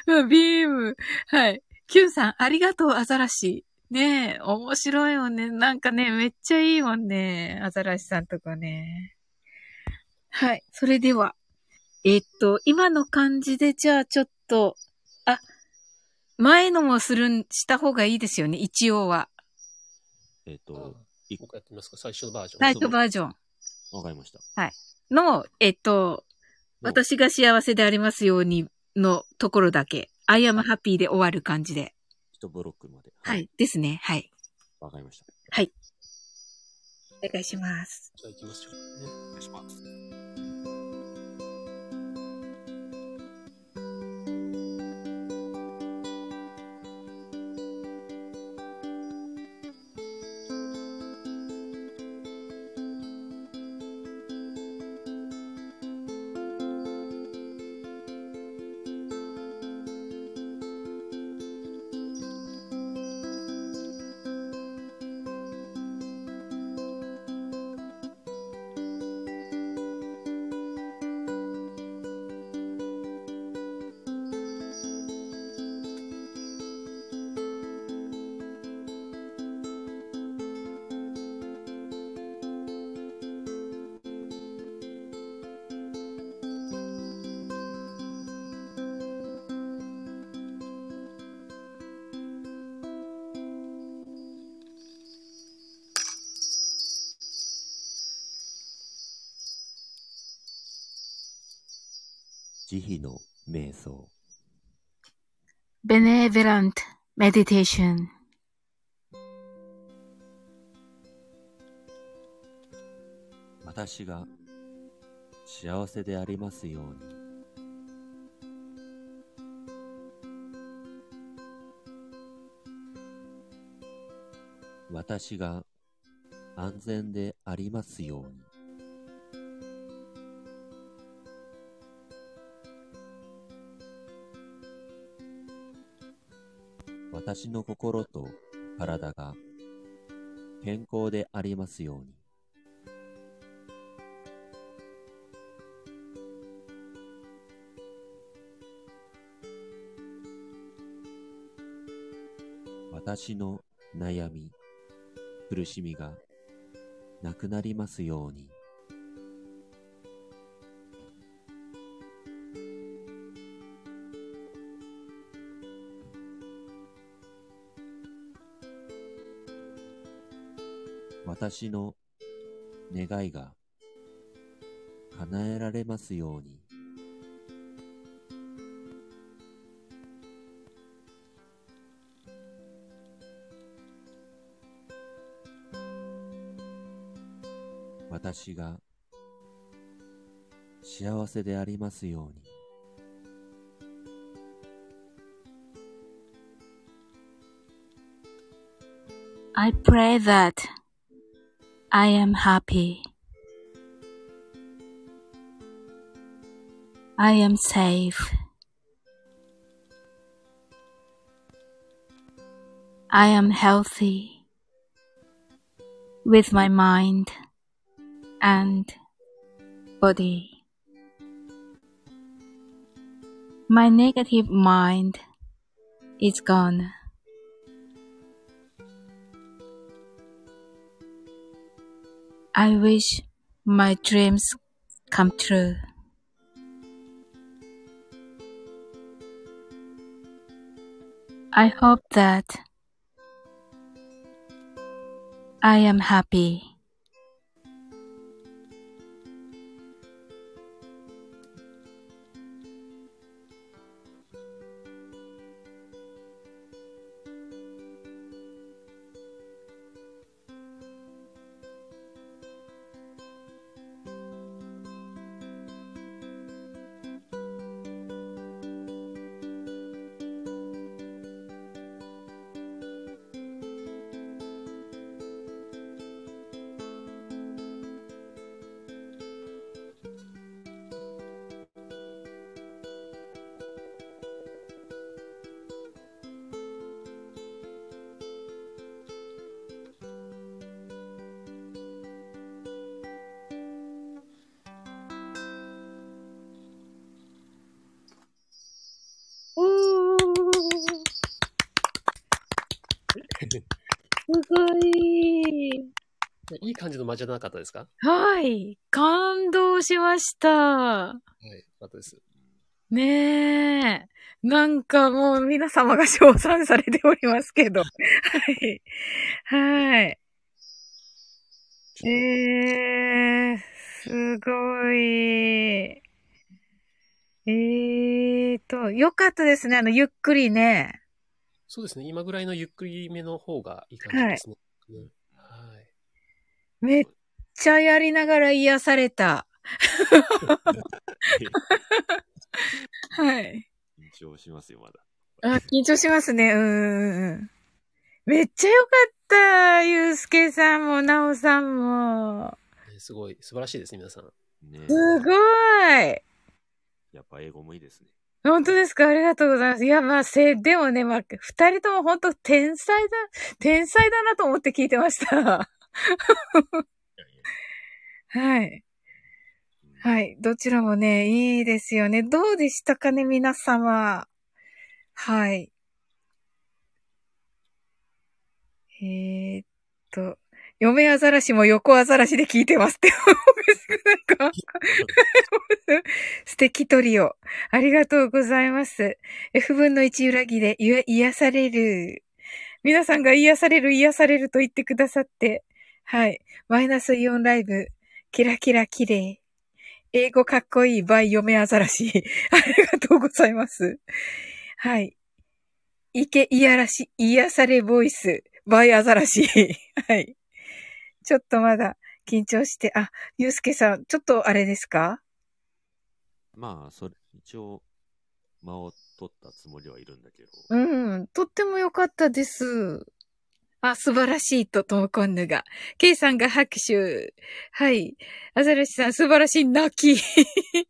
うんビーム。はい。キュンさん、ありがとう、アザラシ。ねえ、面白いもんね。なんかね、めっちゃいいもんね。アザラシさんとかね。はい。それでは、えっと、今の感じで、じゃあちょっとと、あ、前のもするん、した方がいいですよね、一応は。えっ、あと、一回やってみますか？最初のバージョン。最初バージョンわかりました。の、えっと、の私が幸せでありますようにのところだけ、I am happy で終わる感じで。一ブロックまで。は。い。ですね。はい。わかりました。はい。お願いします。じゃあ行きましょう。お願いします。「慈悲の瞑想。benevolent meditation. 私が幸せでありますように。私が安全でありますように。私の心と体が健康でありますように。私の悩み、苦しみがなくなりますように。私の願いが叶えられますように。私が幸せでありますように。I pray that I am happy. I am safe. I am healthy with my mind and body. My negative mind is gone. I wish my dreams come true. I hope that I am happy. いい感じゃなかったですか？はい。感動しました。はい。よかったです。ねえ。なんかもう皆様が称賛されておりますけど。はい。はい。えー、すごい。えーと、よかったですね。あの、ゆっくりね。そうですね。今ぐらいのゆっくりめの方がいい感じですね。ねはい。めっちゃやりながら癒された。はい。緊張しますよ、まだ。あ、緊張しますね。うんうんうん。めっちゃよかった。ゆうすけさんも、なおさんも。ねすごい、素晴らしいですね、皆さん。ねすごい。やっぱ英語もいいですね。本当ですか？ありがとうございます。いや、まあ、せ、でもね、まあ、二人とも本当天才だ、天才だなと思って聞いてました。はい。はい。どちらもね、いいですよね。どうでしたかね、皆様。はい。えー、っと、嫁アザラシも横アザラシで聞いてますって。ないか素敵トリオ。ありがとうございます。F 分の1裏切で癒癒される。皆さんが癒される、癒されると言ってくださって。はい。マイナスイオンライブ。キラキラ綺麗。英語かっこいいバイ嫁アザラシ。[LAUGHS] ありがとうございます。はい。いけ、いやらし、癒されボイス、バイアザラシ。[LAUGHS] はい。ちょっとまだ緊張して、あ、ゆうすけさん、ちょっとあれですか？まあ、それ、一応、間を取ったつもりはいるんだけど。うん、とっても良かったです。あ、素晴らしいと、ともこんぬが。ケイさんが拍手。はい。アザラシさん、素晴らしい、泣き。[LAUGHS]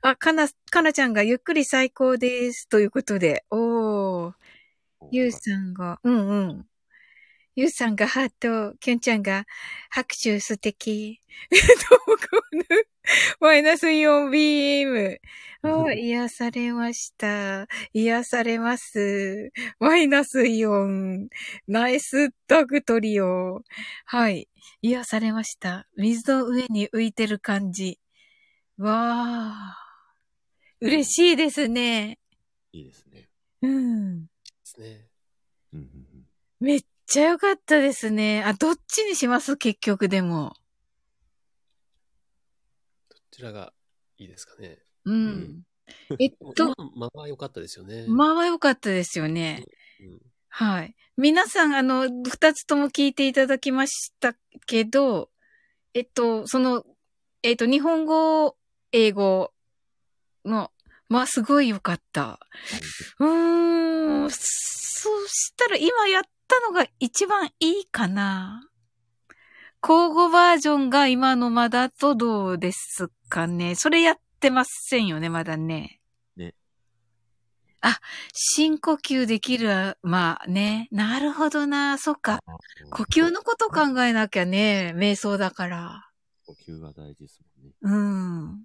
あ、かな、かなちゃんがゆっくり最高です。ということで。おー。ゆうさんが、うんうん。ゆうさんがハート、きゅんちゃんが拍手素敵。[LAUGHS] マイナス4ビーム。[LAUGHS] あ癒されました。癒されます。マイナス4。ナイスドッグトリオ。はい。癒されました。水の上に浮いてる感じ。わー。嬉しいですね。いいですね。うん。ですね。めっちゃ良かったですね。あ、どっちにします？結局でも。どちらがいいですかね？うん。えっ今と、のまま良かったですよね。まあは良かったですよね。うんはい。皆さん、あの、二つとも聞いていただきましたけど、えっと、その、えっと、日本語、英語の、まあ、すごい良かった。うーん、そしたら今やったのが一番いいかな。交互バージョンが今のまだとどうですかね。それやってませんよね、まだね。ね。あ、深呼吸できる、まあね。なるほどな。そっか。呼吸のこと考えなきゃね。瞑想だから。呼吸が大事ですもんね。うん。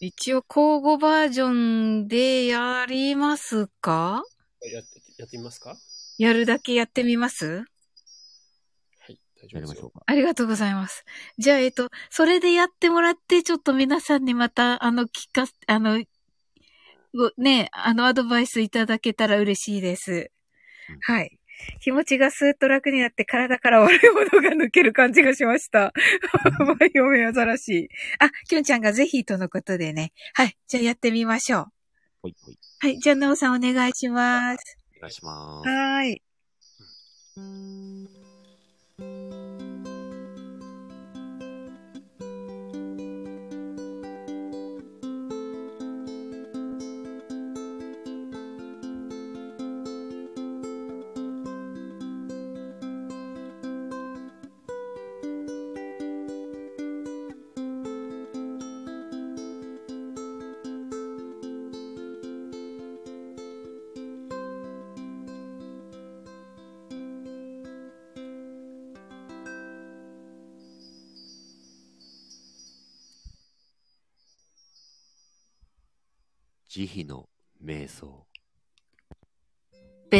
一応、交互バージョンでやりますか？やって、やってみますか？やるだけやってみます？はい、大丈夫ですよやりましょう。か。ありがとうございます。じゃあ、えっと、それでやってもらって、ちょっと皆さんにまた、あの、聞かす、あの、ごね、あの、アドバイスいただけたら嬉しいですうん。はい。気持ちがスーッと楽になって体から悪いものが抜ける感じがしました。バイオメアザラシい。あ、きゅんちゃんがぜひとのことでね。はい。じゃあやってみましょう。ほいほい。はい。じゃあ、なおさんお願いします。お願いします。はーい。慈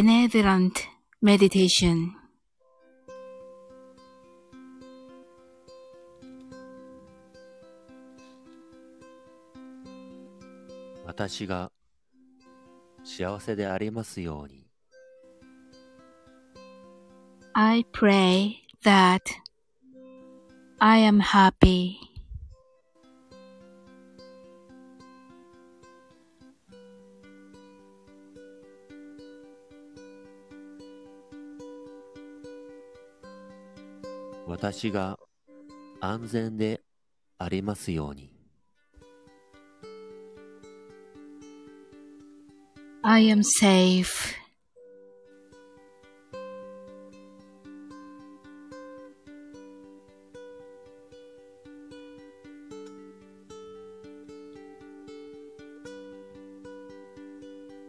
benevolent meditation. 私が幸せでありますように。I pray that I am happy. 私が安全でありますように。I am safe.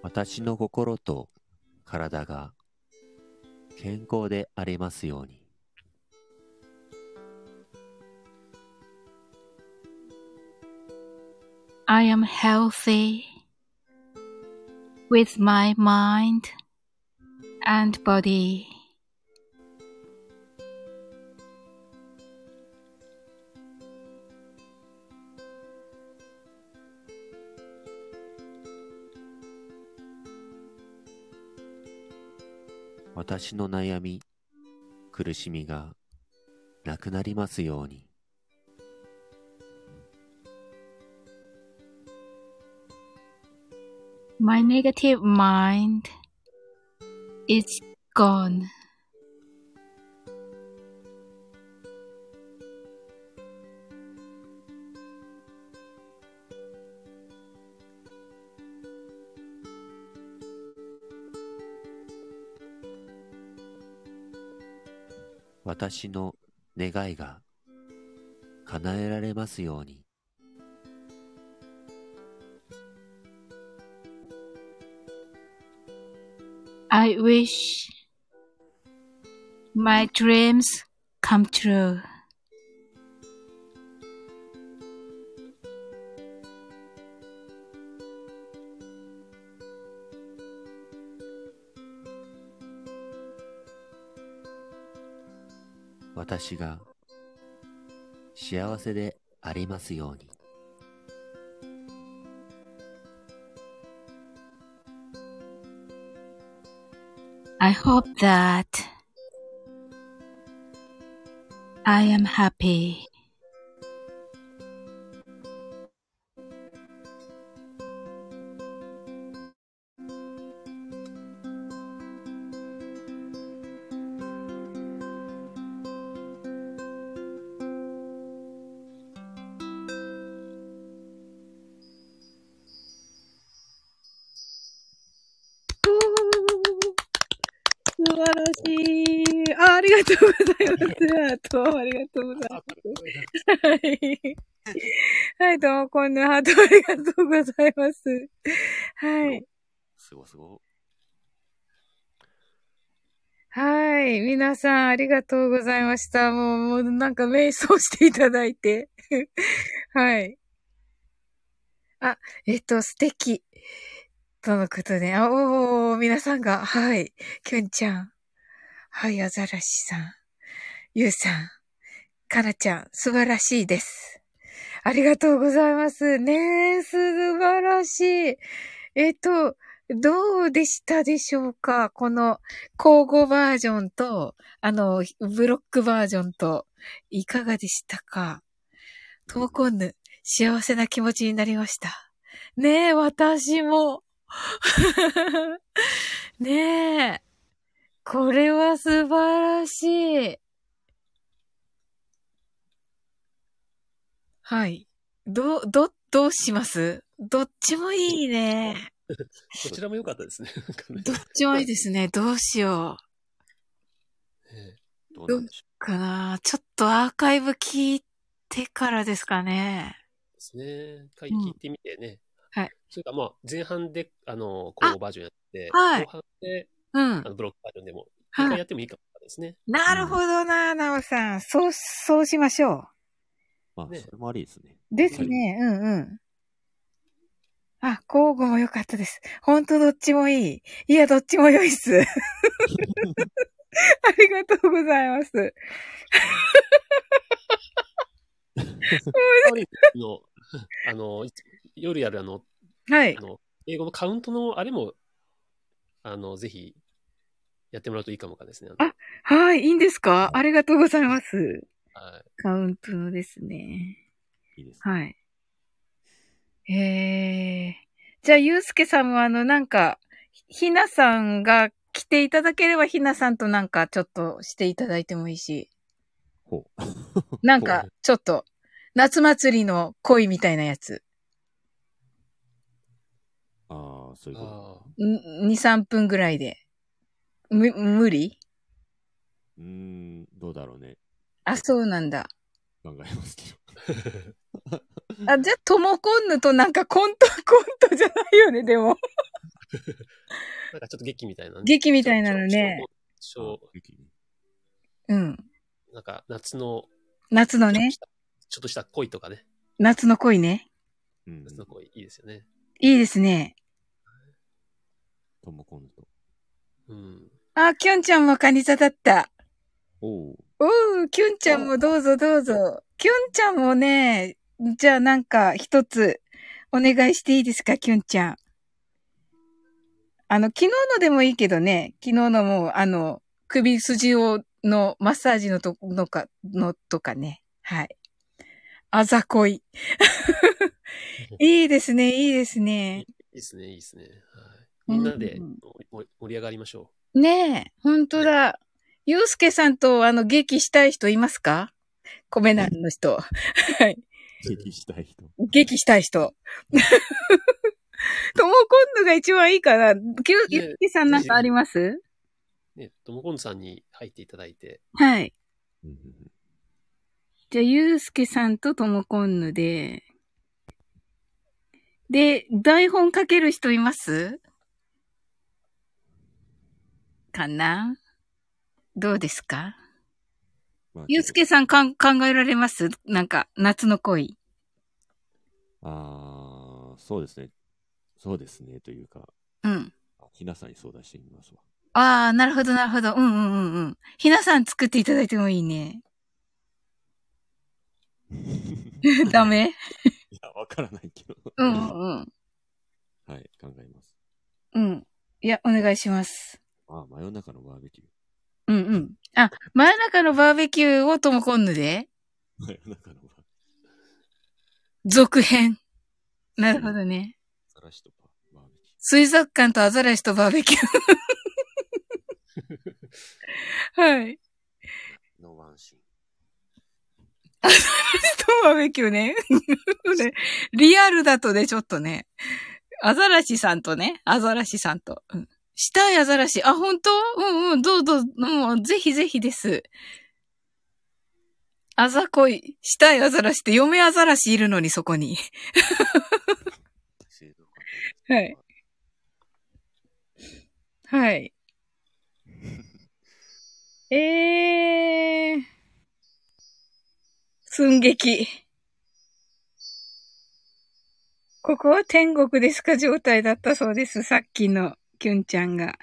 私の心と体が健康でありますように。I am healthy with my mind and body. 私の悩み、苦しみがなくなりますように。My negative mind is gone. 私の願いが叶えられますように。I wish my dreams come true. 私が幸せでありますように。I hope that I am happy. い。はい、どうも、こんなハートありがとうございます。はい。すごすご。はい。皆さん、ありがとうございました。もう、もうなんか瞑想していただいて。はい。あ、えっと、素敵。とのことで、あ、おー、皆さんが、はい。きゅんちゃん。はい、アザラシさん。ゆうさん。かなちゃん、素晴らしいです。ありがとうございます。ねえ、素晴らしい。えっと、どうでしたでしょうか？この、交互バージョンと、あの、ブロックバージョンと、いかがでしたか？トーコンヌ、幸せな気持ちになりました。ねえ、私も。[LAUGHS] ねえ。これは素晴らしい。はい。ど、ど、どうします？どっちもいいね。[LAUGHS] こちらも良かったですね。どっちもいいですね。どうしよう。えどうなんでしょかなちょっとアーカイブ聞いてからですかね。えですね。一回聞いてみてね。はい。それからまあ、前半で、あの、交互バージョンやって、はい後半で、うんあ。の、ブロックバージョンでも、一はい回やってもいいかもですね。なるほどな、なおさん。そう、そうしましょう。まあ、ねそれもありですね。う。ですね。うんうん。あ、交互も良かったです。ほんとどっちもいい。いや、どっちも良いっす。[LAUGHS] ありがとうございます。[LAUGHS] の、あの、[LAUGHS] い夜やるあの、はいあ。の、英語のカウントのあれも、あの、ぜひ、やってもらうといいかもかですね。あはい、いいんですか？ありがとうございます。はい。カウントのですね。いいですね。はい。えー。じゃあ、ゆうすけさんもあの、なんか、ひなさんが来ていただければ、ひなさんとなんかちょっとしていただいてもいいし、ほう。[LAUGHS] なんか、ちょっと、夏祭りの恋みたいなやつ。ああ、そういうこあん2、3分ぐらいで。む、無理？と。うーん、どうだろうね。あ、そうなんだ。考えますけど。[LAUGHS] あ、じゃあ、ともこんぬとなんかコント、コントじゃないよね、[LAUGHS] でも。あ。なんかちょっと劇みたいなね。劇みたいなのね。うん。なんか夏の、夏のね、ちょっとした恋とかね。夏の恋ね。うん。夏の恋、いいですよね。いいですね。ともこんと。うん。あ、きょんちゃんもカニ座だった。おう。おう、きゅんちゃんもどうぞどうぞ。きゅんちゃんもね、じゃあなんか一つお願いしていいですか、きゅんちゃん。あの、昨日のでもいいけどね、昨日のもう、あの、首筋を、のマッサージのと、のか、のとかね。はい。あざこい。[LAUGHS] いいですね、いいですね。いですね、いいですね。はい。みんなでうん盛り上がりましょねえ、本当だ。ゆうすけさんと、あの、劇したい人いますか？米なんの人。はい。敵したい人。劇したい人。[LAUGHS] ともこんぬが一番いいかな。ゆうすけさんなんかあります？う。ね、ともこんさんに入っていただいて、はい。じゃあ、ゆうすけさんとともこんぬで。で、台本書ける人います？かな？どうですか？まあゆうすけさんかん考えられます？なんか、夏の恋。ああ、そうですね。そうですね。というか、うん。あひなさんに相談してみますわ。ああ、なるほど、なるほど。うんうんうんうん。ひなさん作っていただいてもいいね。[LAUGHS] ダメ？いや、わからないけど。うんうんはい、考えます。うん。うん。いや、お願いします。ああ、真夜中のバーベキュうんうん。あ、真夜中のバーベキューをともこんぬで？ー。真夜中のバーベキ続編。なるほどね。ュー。さらしとバーベキ水族館とアザラシとバーベキュー。[LAUGHS] はい。ュー。のワンシーン。とバーベキューね。ねリアルだとね、ちょっとね。アザラシさんとね、アザラシさんと。うん。したいアザラシ。あ、本当？うんうん、どうぞ、もう、ぜひぜひです。あざこい、したいアザラシって嫁アザラシいるのに、そこに。はい。はい。えー。寸劇。ここは天国ですか？状態だったそうです。さっきのキュンちゃんが。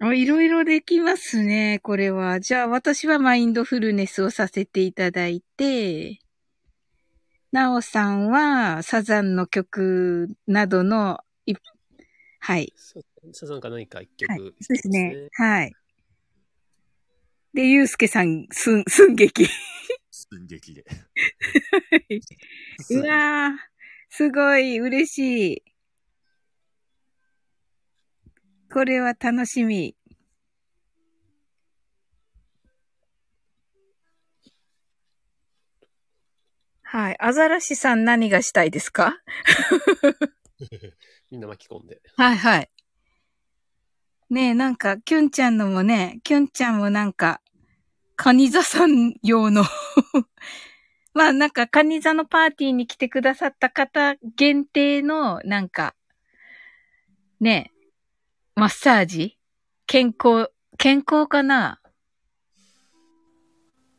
あいろいろできますね、これは。じゃあ私はマインドフルネスをさせていただいて、なおさんはサザンの曲などのい、はい。サザンか何か一はい。曲、そうですね。はい。で、ゆうすけさん、寸、寸劇。寸劇で。[LAUGHS] うわー、すごい、嬉しい。これは楽しみ。はい。アザラシさん何がしたいですか？[LAUGHS] みんな巻き込んで。はいはい。ねえ、なんか、キュンちゃんのもね、キュンちゃんもなんか、カニ座さん用の [LAUGHS] まあなんか、カニ座のパーティーに来てくださった方限定の、なんか、ねえ、マッサージ？健康、健康かな？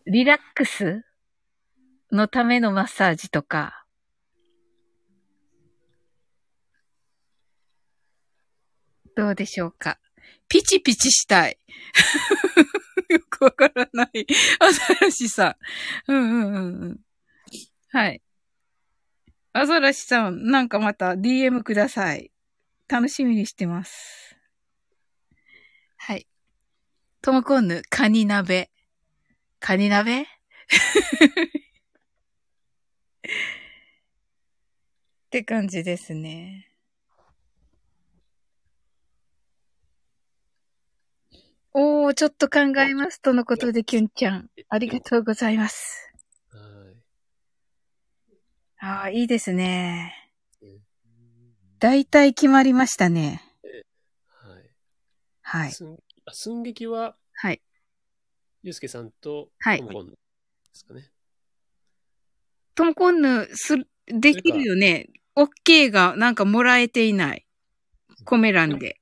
リラックス？のためのマッサージとか。どうでしょうか？ピチピチしたい。よくわからない。アザラシさん。うんうんうん。はい。アザラシさん、なんかまた DM ください。楽しみにしてます。はい。ともこんぬ、カニ鍋。カニ鍋？[LAUGHS] って感じですね。おー、ちょっと考えます。とのことで、キュンちゃん。ありがとうございます。はい。ああ、いいですねうん。大体決まりましたね。はい。はい。寸あ寸劇は、はい。ゆうすけさんと、はいともこんですかね。ともこんぬ、す、できるよね。オッケーがなんかもらえていない。コメ欄で。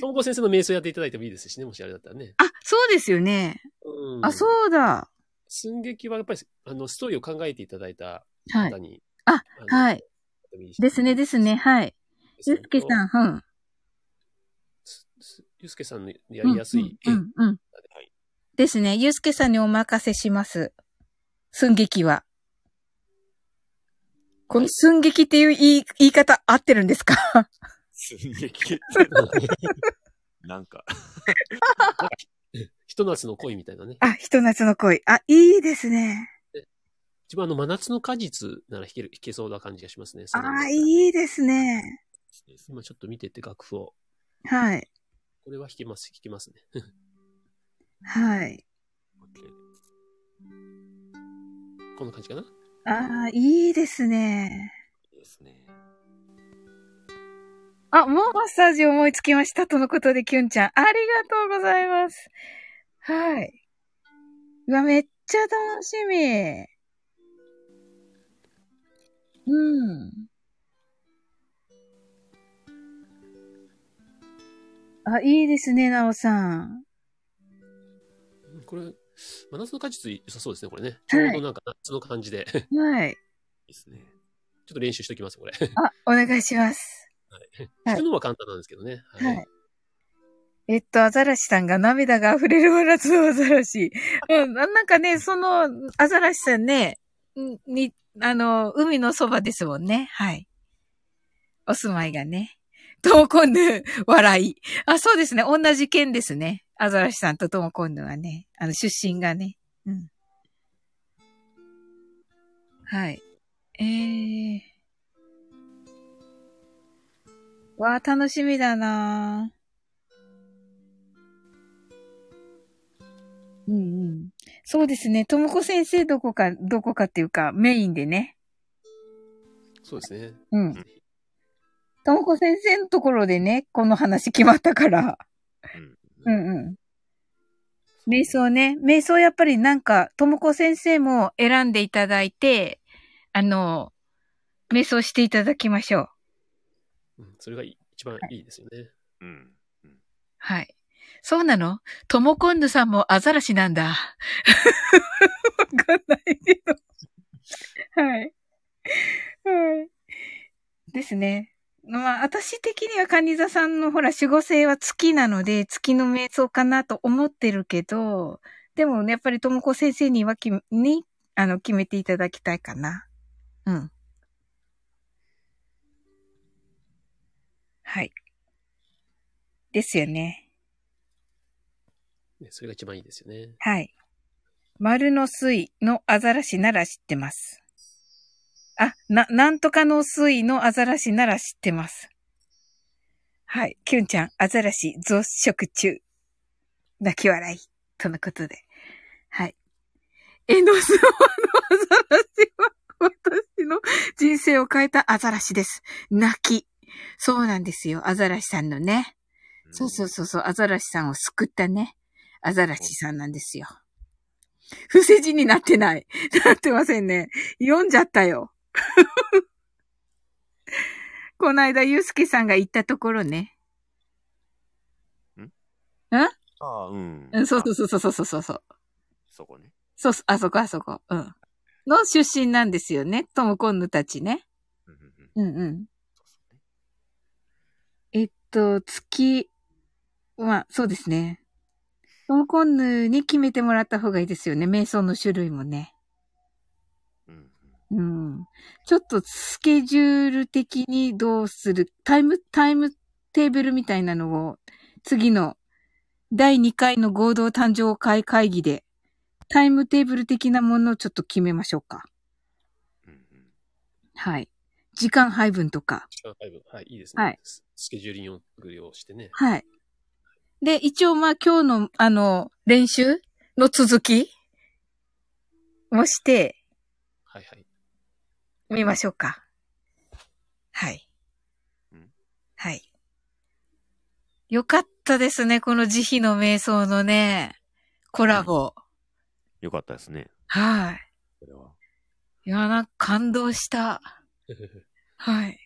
ともこ先生の瞑想やっていただいてもいいですしね、もしあれだったらね。あ、そうですよね。うん。あ、そうだ。寸劇はやっぱり、あの、ストーリーを考えていただいたはい方。に。あのはい。ですね、ですね。はい。ゆうすけさん。ん、うん。ゆうすけさんのやりやすい絵うん、うん、ですね。ゆうすけさんにお任せします。寸劇は。この寸劇っていう言い言い方合ってるんですか？寸劇。[LAUGHS] なんか、ひと夏の恋みたいなね。あ、ひと夏の恋。あ、いいですね。自分あの、真夏の果実なら弾ける、弾けそうな感じがしますね。ああ、い。いいですね。今ちょっと見てて楽譜を。はい。これは弾けます、弾けますね。はい。こんな感じかな？ああ、いいですね。ですね。あ、もうマッサージ思いつきましたとのことで、キュンちゃん。ありがとうございます。はい。うわ、めっちゃ楽しみ。うん。あ、いいですね、なおさん。うんこれ、真夏の果実良さそうですね、これね。ちょうどなんか夏の感じで。ちょっはい。ですね。と練習しときます、これ。あ、お願いします。はい弾くのは簡単なんですけどね。はい。えっと、アザラシさんが涙が溢れる真夏のアザラシ。[LAUGHS] うん、ななんかね、その、アザラシさんね、んに、あの、海のそばですもんね。はい。お住まいがね。トモコンヌ、笑い。あ、そうですね。同じ県ですね。アザラシさんとトモコンヌはね。あの、出身がね。うん。はい。えー。わあ、楽しみだなうんうん。そうですね。ともこ先生どこか、どこかっていうか、メインでね。そうですね。うん。ともこ先生のところでね、この話決まったから。うん。うんうん。瞑想ね。瞑想やっぱりなんか、ともこ先生も選んでいただいて、あの、瞑想していただきましょう。うん、それがい一番いいですよね。うん。はい。そうなの？ともこんぬさんもアザラシなんだ。わかんないけど。はい。はい。ですね。まあ、私的にはカニ座さんのほら、守護星は月なので、月の瞑想かなと思ってるけど、でもね、やっぱりともこ先生にはき、に、あの、決めていただきたいかな。うん。はい。ですよね。ねそれが一番いいですよね。はい。丸の水のアザラシなら知ってます。あ、な、なんとかの水のアザラシなら知ってます。はい。キュンちゃん、アザラシ増殖中。泣き笑い。とのことで。はい。エノスモのアザラシは私の人生を変えたアザラシです。泣き。そうなんですよ。アザラシさんのね。そうそうそうそう、アザラシさんを救ったね。アザラシさんなんですよ。不正字になってない。なってませんね。読んじゃったよ。[LAUGHS] この間、ゆうすけさんが言ったところね。ああ、うん。うん、そうそうそうそうそうそうそう。そこね。そうそう、あそこあそこ。うん。の出身なんですよね。トムコンヌたちね。うんうん。えっと、月、まあ、そうですね。トムコンヌに決めてもらった方がいいですよね。瞑想の種類もね。うんうん。ちょっとスケジュール的にどうする、タイム、タイムテーブルみたいなのを、次の第2回の合同誕生会会議で、タイムテーブル的なものをちょっと決めましょうか。うんうん。はい。時間配分とか。時間配分。はい、いいですね。はいススケジューリングをしてね。はい。で、一応まあ今日の、あの、練習の続きもしてはいはい。みましょうか。はいうん？はい。よかったですね、この慈悲の瞑想のね、コラボ。よかったですね。はい。これは。いや、なんか感動した。はい。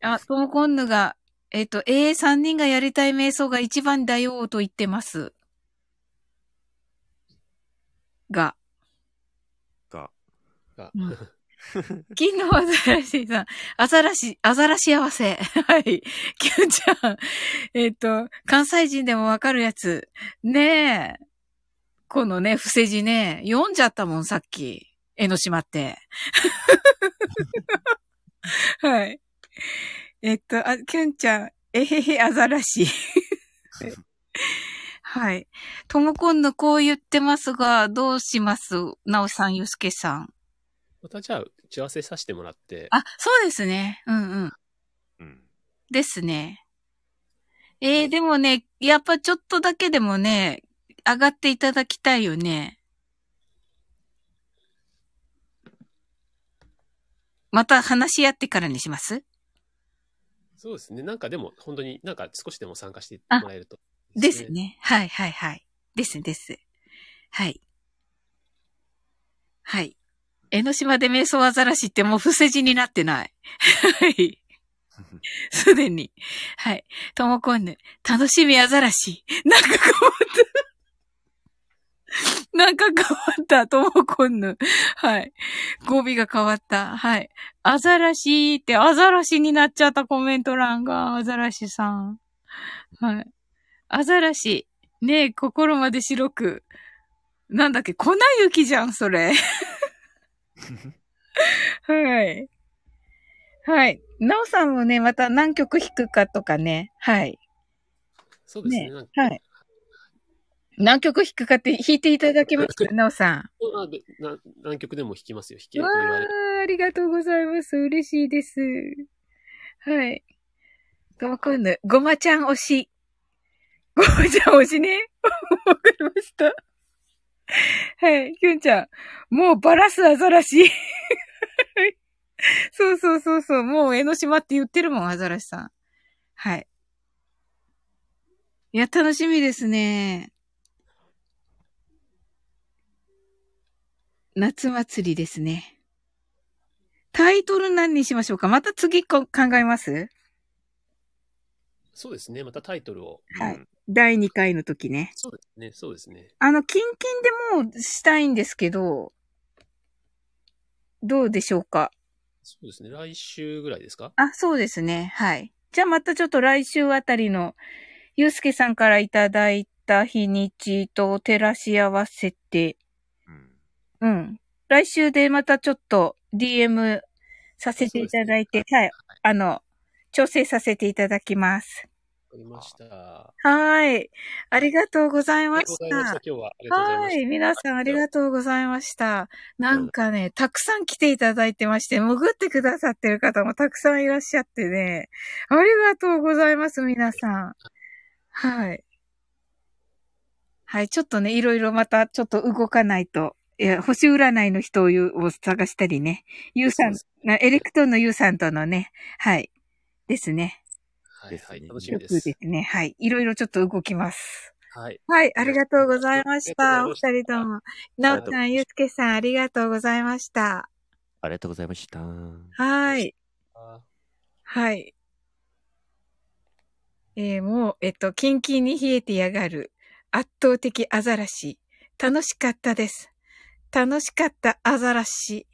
あ、トモコンヌが、えっ、と、A3 人がやりたい瞑想が一番だよと言ってます。が、が、がうん金のアザラシさん、アザラシ、アザラシ合わせ。[LAUGHS] はい。キュンちゃん。えっ、と、関西人でもわかるやつ。ねえ。このね、伏せ字ね、読んじゃったもん、さっき。江ノ島って。[LAUGHS] はい。えっと、あ、キュンちゃん、えへへ、アザラシ。[LAUGHS] はい。ともこんのこう言ってますが、どうします？なおさん、ゆすけさん。またじゃあ、打ち合わせさせてもらって、あ、そうですね。うんうん。うん。ですね。えー、でもね、やっぱちょっとだけでもね、上がっていただきたいよね。また話し合ってからにします？そうですね。なんかでも、本当になんか少しでも参加してもらえると。です。ね。はいはいはい。ですです。はい。はい。江ノ島で瞑想アザラシってもう伏せ字になってない。はい。すでに。はい。ともこんぬ、楽しみアザラシ。なんか変わった。なんか変わった、ともこんぬ。はい。語尾が変わった。はい。アザラシって、アザラシになっちゃったコメント欄が、アザラシさん。はい。アザラシ。ねえ、心まで白く。なんだっけ、粉雪じゃん、それ。[LAUGHS] はい。はい。なおさんもね、また何曲弾くかとかね。はい。そうですね。ねはい。何曲弾くかって弾いていただけます？なおさん。な何曲でも弾きますよ。弾けわると言われて。ー、ありがとうございます。嬉しいです。はい。ともこんぬ、ごまちゃん推し。ごまちゃん推しね。[LAUGHS] わかりました。[LAUGHS] はい。きゅんちゃん、もうバラすアザラシ。は [LAUGHS] いそうそうそうそう。もう江ノ島って言ってるもん、アザラシさん。はい。いや、楽しみですね。夏祭りですね。タイトル何にしましょうか？また次こ考えます？そうですね。またタイトルを。はい第2回の時ね。そうですね。そうですね。あの、キンキンでもうしたいんですけど、どうでしょうか？そうですね。来週ぐらいですか？あ、そうですね。はい。じゃあまたちょっと来週あたりの、ゆうすけさんからいただいた日にちと照らし合わせて、うんうん。来週でまたちょっと DM させていただいて、はい。あの、調整させていただきます。りました。あはい。ありがとうございましりがとうございましたた。。今日は。はい。皆さんありがとうございました。なんかね、たくさん来ていただいてまして、潜ってくださってる方もたくさんいらっしゃってね。ありがとうございます、皆さん。はい。はい。ちょっとね、いろいろまたちょっと動かないと。いや、星占いの人を探したりね。ゆうさんエレクトーンのゆうさんとのね。はい。ですね。はいはい。ですね楽しみよくです。ね。はい。いろいろちょっと動きます。はい。はい、ありがとうございました。お二人とも。なおさん、ゆうすけさん、ありがとうございました。ありがとうございました。はい。あはい。えー、もう、えっと、キンキンに冷えてやがる。圧倒的アザラシ。楽しかったです。楽しかったアザラシ。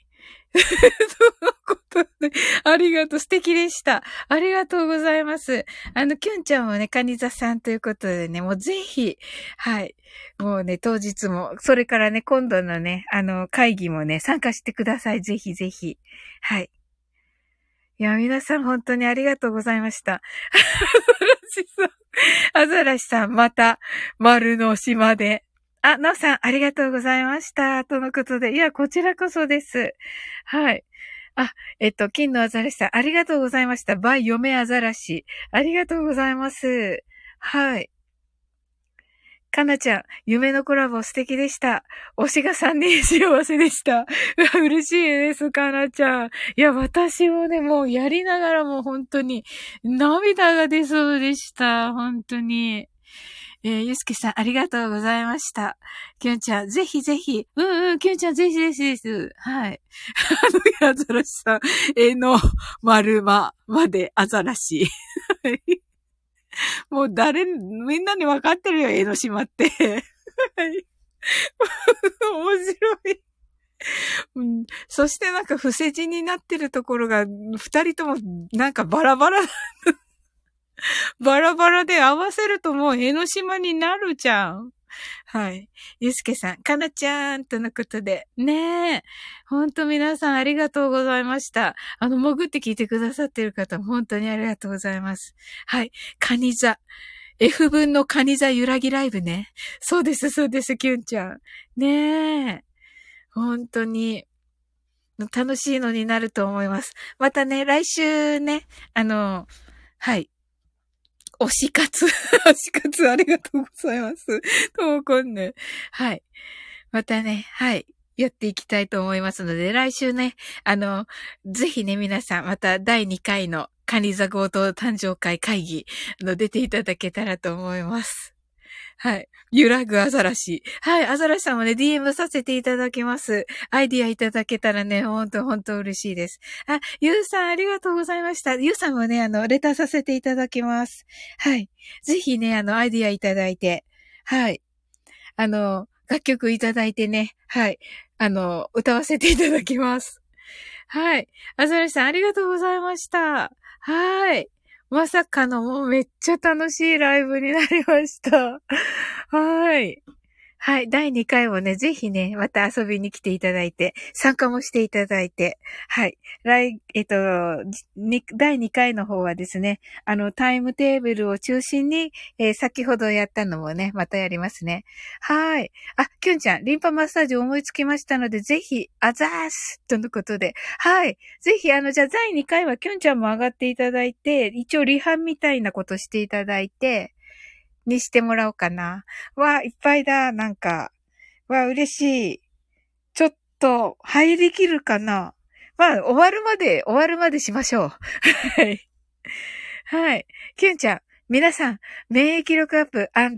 [LAUGHS] とで、ありがとう。素敵でした。ありがとうございます。あの、キュンちゃんもね、カニザさんということでね、もうぜひ、はい。もうね、当日も、それからね、今度のね、あの、会議もね、参加してください。ぜひぜひ。はい。いや、皆さん本当にありがとうございました。アザラシさん、また、丸の島で。あ、なおさん、ありがとうございました。とのことで。いや、こちらこそです。はい。あ、えっと、金のアザラシさん、ありがとうございました。バイ、嫁アザラシ。ありがとうございます。はい。かなちゃん、夢のコラボ素敵でした。推しが3人幸せでした。うわ、嬉しいです、かなちゃん。いや、私もね、もうやりながらも本当に涙が出そうでした。本当に。えー、ゆうすけさん、ありがとうございました。きゅんちゃん、ぜひぜひ。うんうん、きゅんちゃん、ぜひぜひです。はい。あの、アザラシさん、えの、丸ま、まで、アザラシ。もう誰、みんなに分かってるよ、江ノ島って。はい面白い。うん、そしてなんか伏せ字になってるところが、二人ともなんかバラバラ。[LAUGHS] バラバラで合わせるともう江ノ島になるじゃん。はい。ゆうすけさん、かなちゃんとのことで。ねえ。ほんと皆さんありがとうございました。あの、潜って聞いてくださってる方、本当にありがとうございます。はい。カニ座。F 分のカニ座揺らぎライブね。そうです、そうです、キュンちゃん。ねえ。本当に。楽しいのになると思います。またね、来週ね、あの、はい。推し活 [LAUGHS] 推し活ありがとうございます。[LAUGHS] ともこんね。はい。またね、はい。やっていきたいと思いますので、来週ね、あの、ぜひね、皆さん、また第2回のカニ座強盗誕生会会議、の、出ていただけたらと思います。はい。揺らぐアザラシ。はい。アザラシさんもね、DM させていただきます。アイディアいただけたらね、ほんとほんと嬉しいです。あ、ゆうさんありがとうございました。ゆうさんもね、あの、レターさせていただきます。はい。ぜひね、あの、アイディアいただいて、はい。あの、楽曲いただいてね、はい。あの、歌わせていただきます。はい。アザラシさんありがとうございました。はい。まさかのもうめっちゃ楽しいライブになりました。[LAUGHS] はい。はい。第2回もね、ぜひね、また遊びに来ていただいて、参加もしていただいて、はい。来、えっと、第2回の方はですね、あの、タイムテーブルを中心に、えー先ほどやったのもね、またやりますね。はい。あ、キュンちゃん、リンパマッサージ思いつきましたので、ぜひ、あざーすとのことで、はい。ぜひ、あの、じゃあ、第2回はキュンちゃんも上がっていただいて、一応、リハみたいなことしていただいて、にしてもらおうかな。わ、いっぱいだ、なんか。わ、嬉しい。ちょっと、入りきるかな。まあ、終わるまで、終わるまでしましょう。はい。はい。キュンちゃん、皆さん、免疫力アップがん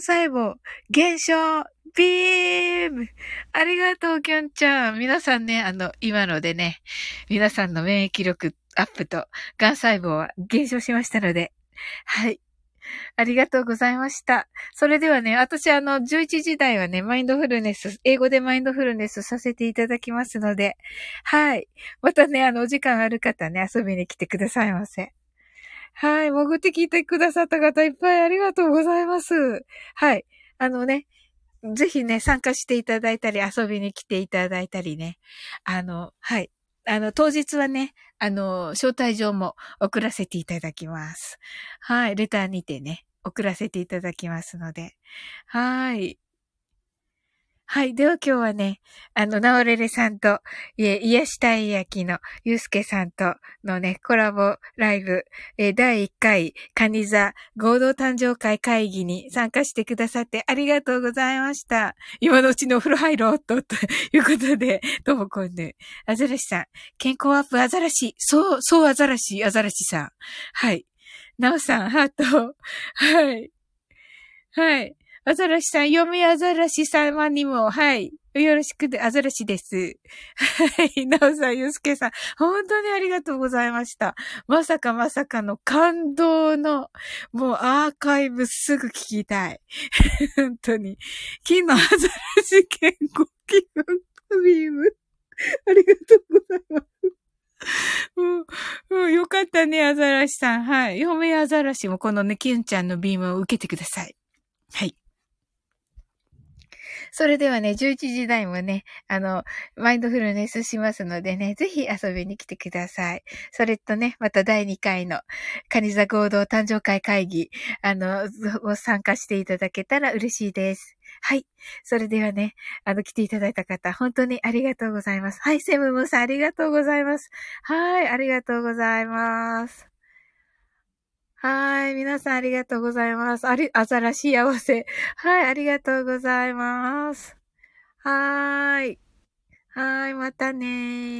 細胞減少ビームありがとう、キュンちゃん。皆さんね、あの、今のでね、皆さんの免疫力アップと、がん細胞は減少しましたので、はい。[LAUGHS] ありがとうございました。それではね、私あの、11時台はね、マインドフルネス、英語でマインドフルネスさせていただきますので、はい。またね、あの、お時間ある方ね、遊びに来てくださいませ。はい。潜って聞いてくださった方いっぱいありがとうございます。はい。あのね、ぜひね、参加していただいたり、遊びに来ていただいたりね。あの、はい。あの、当日はね、あの、招待状も送らせていただきます。はい。レターにてね、送らせていただきますので。はい。はい。では今日はね、あの、ナオレレさんと、いえ、癒したい焼きのゆうすけさんとのね、コラボライブ、え第1回、カニ座合同誕生会会議に参加してくださってありがとうございました。今のうちのお風呂入ろうと、ということで、どうもこんで、アザラシさん、健康アップアザラシ、そう、そうアザラシ、アザラシさん。はい。なおさん、ハート。はい。はい。アザラシさん、嫁アザラシ様にも、はい。よろしくで、アザラシです。はい。なおさん、ゆうすけさん、本当にありがとうございました。まさかまさかの感動の、もうアーカイブすぐ聞きたい。[LAUGHS] 本当に。金のアザラシ健康気分ビーム。ありがとうございます。うん、うん、よかったね、アザラシさん。はい。嫁アザラシもこのね、キュンちゃんのビームを受けてください。はい。それではね、11時台もね、あの、マインドフルネスしますのでね、ぜひ遊びに来てください。それとね、また第2回のカニ座合同誕生会会議、あの、を参加していただけたら嬉しいです。はい。それではね、あの、来ていただいた方、本当にありがとうございます。はい、セムムさん、ありがとうございます。はい、ありがとうございます。はい、皆さんありがとうございます。あり、あざらしい合わせ。はい、ありがとうございます。はーい。はーい、またねー。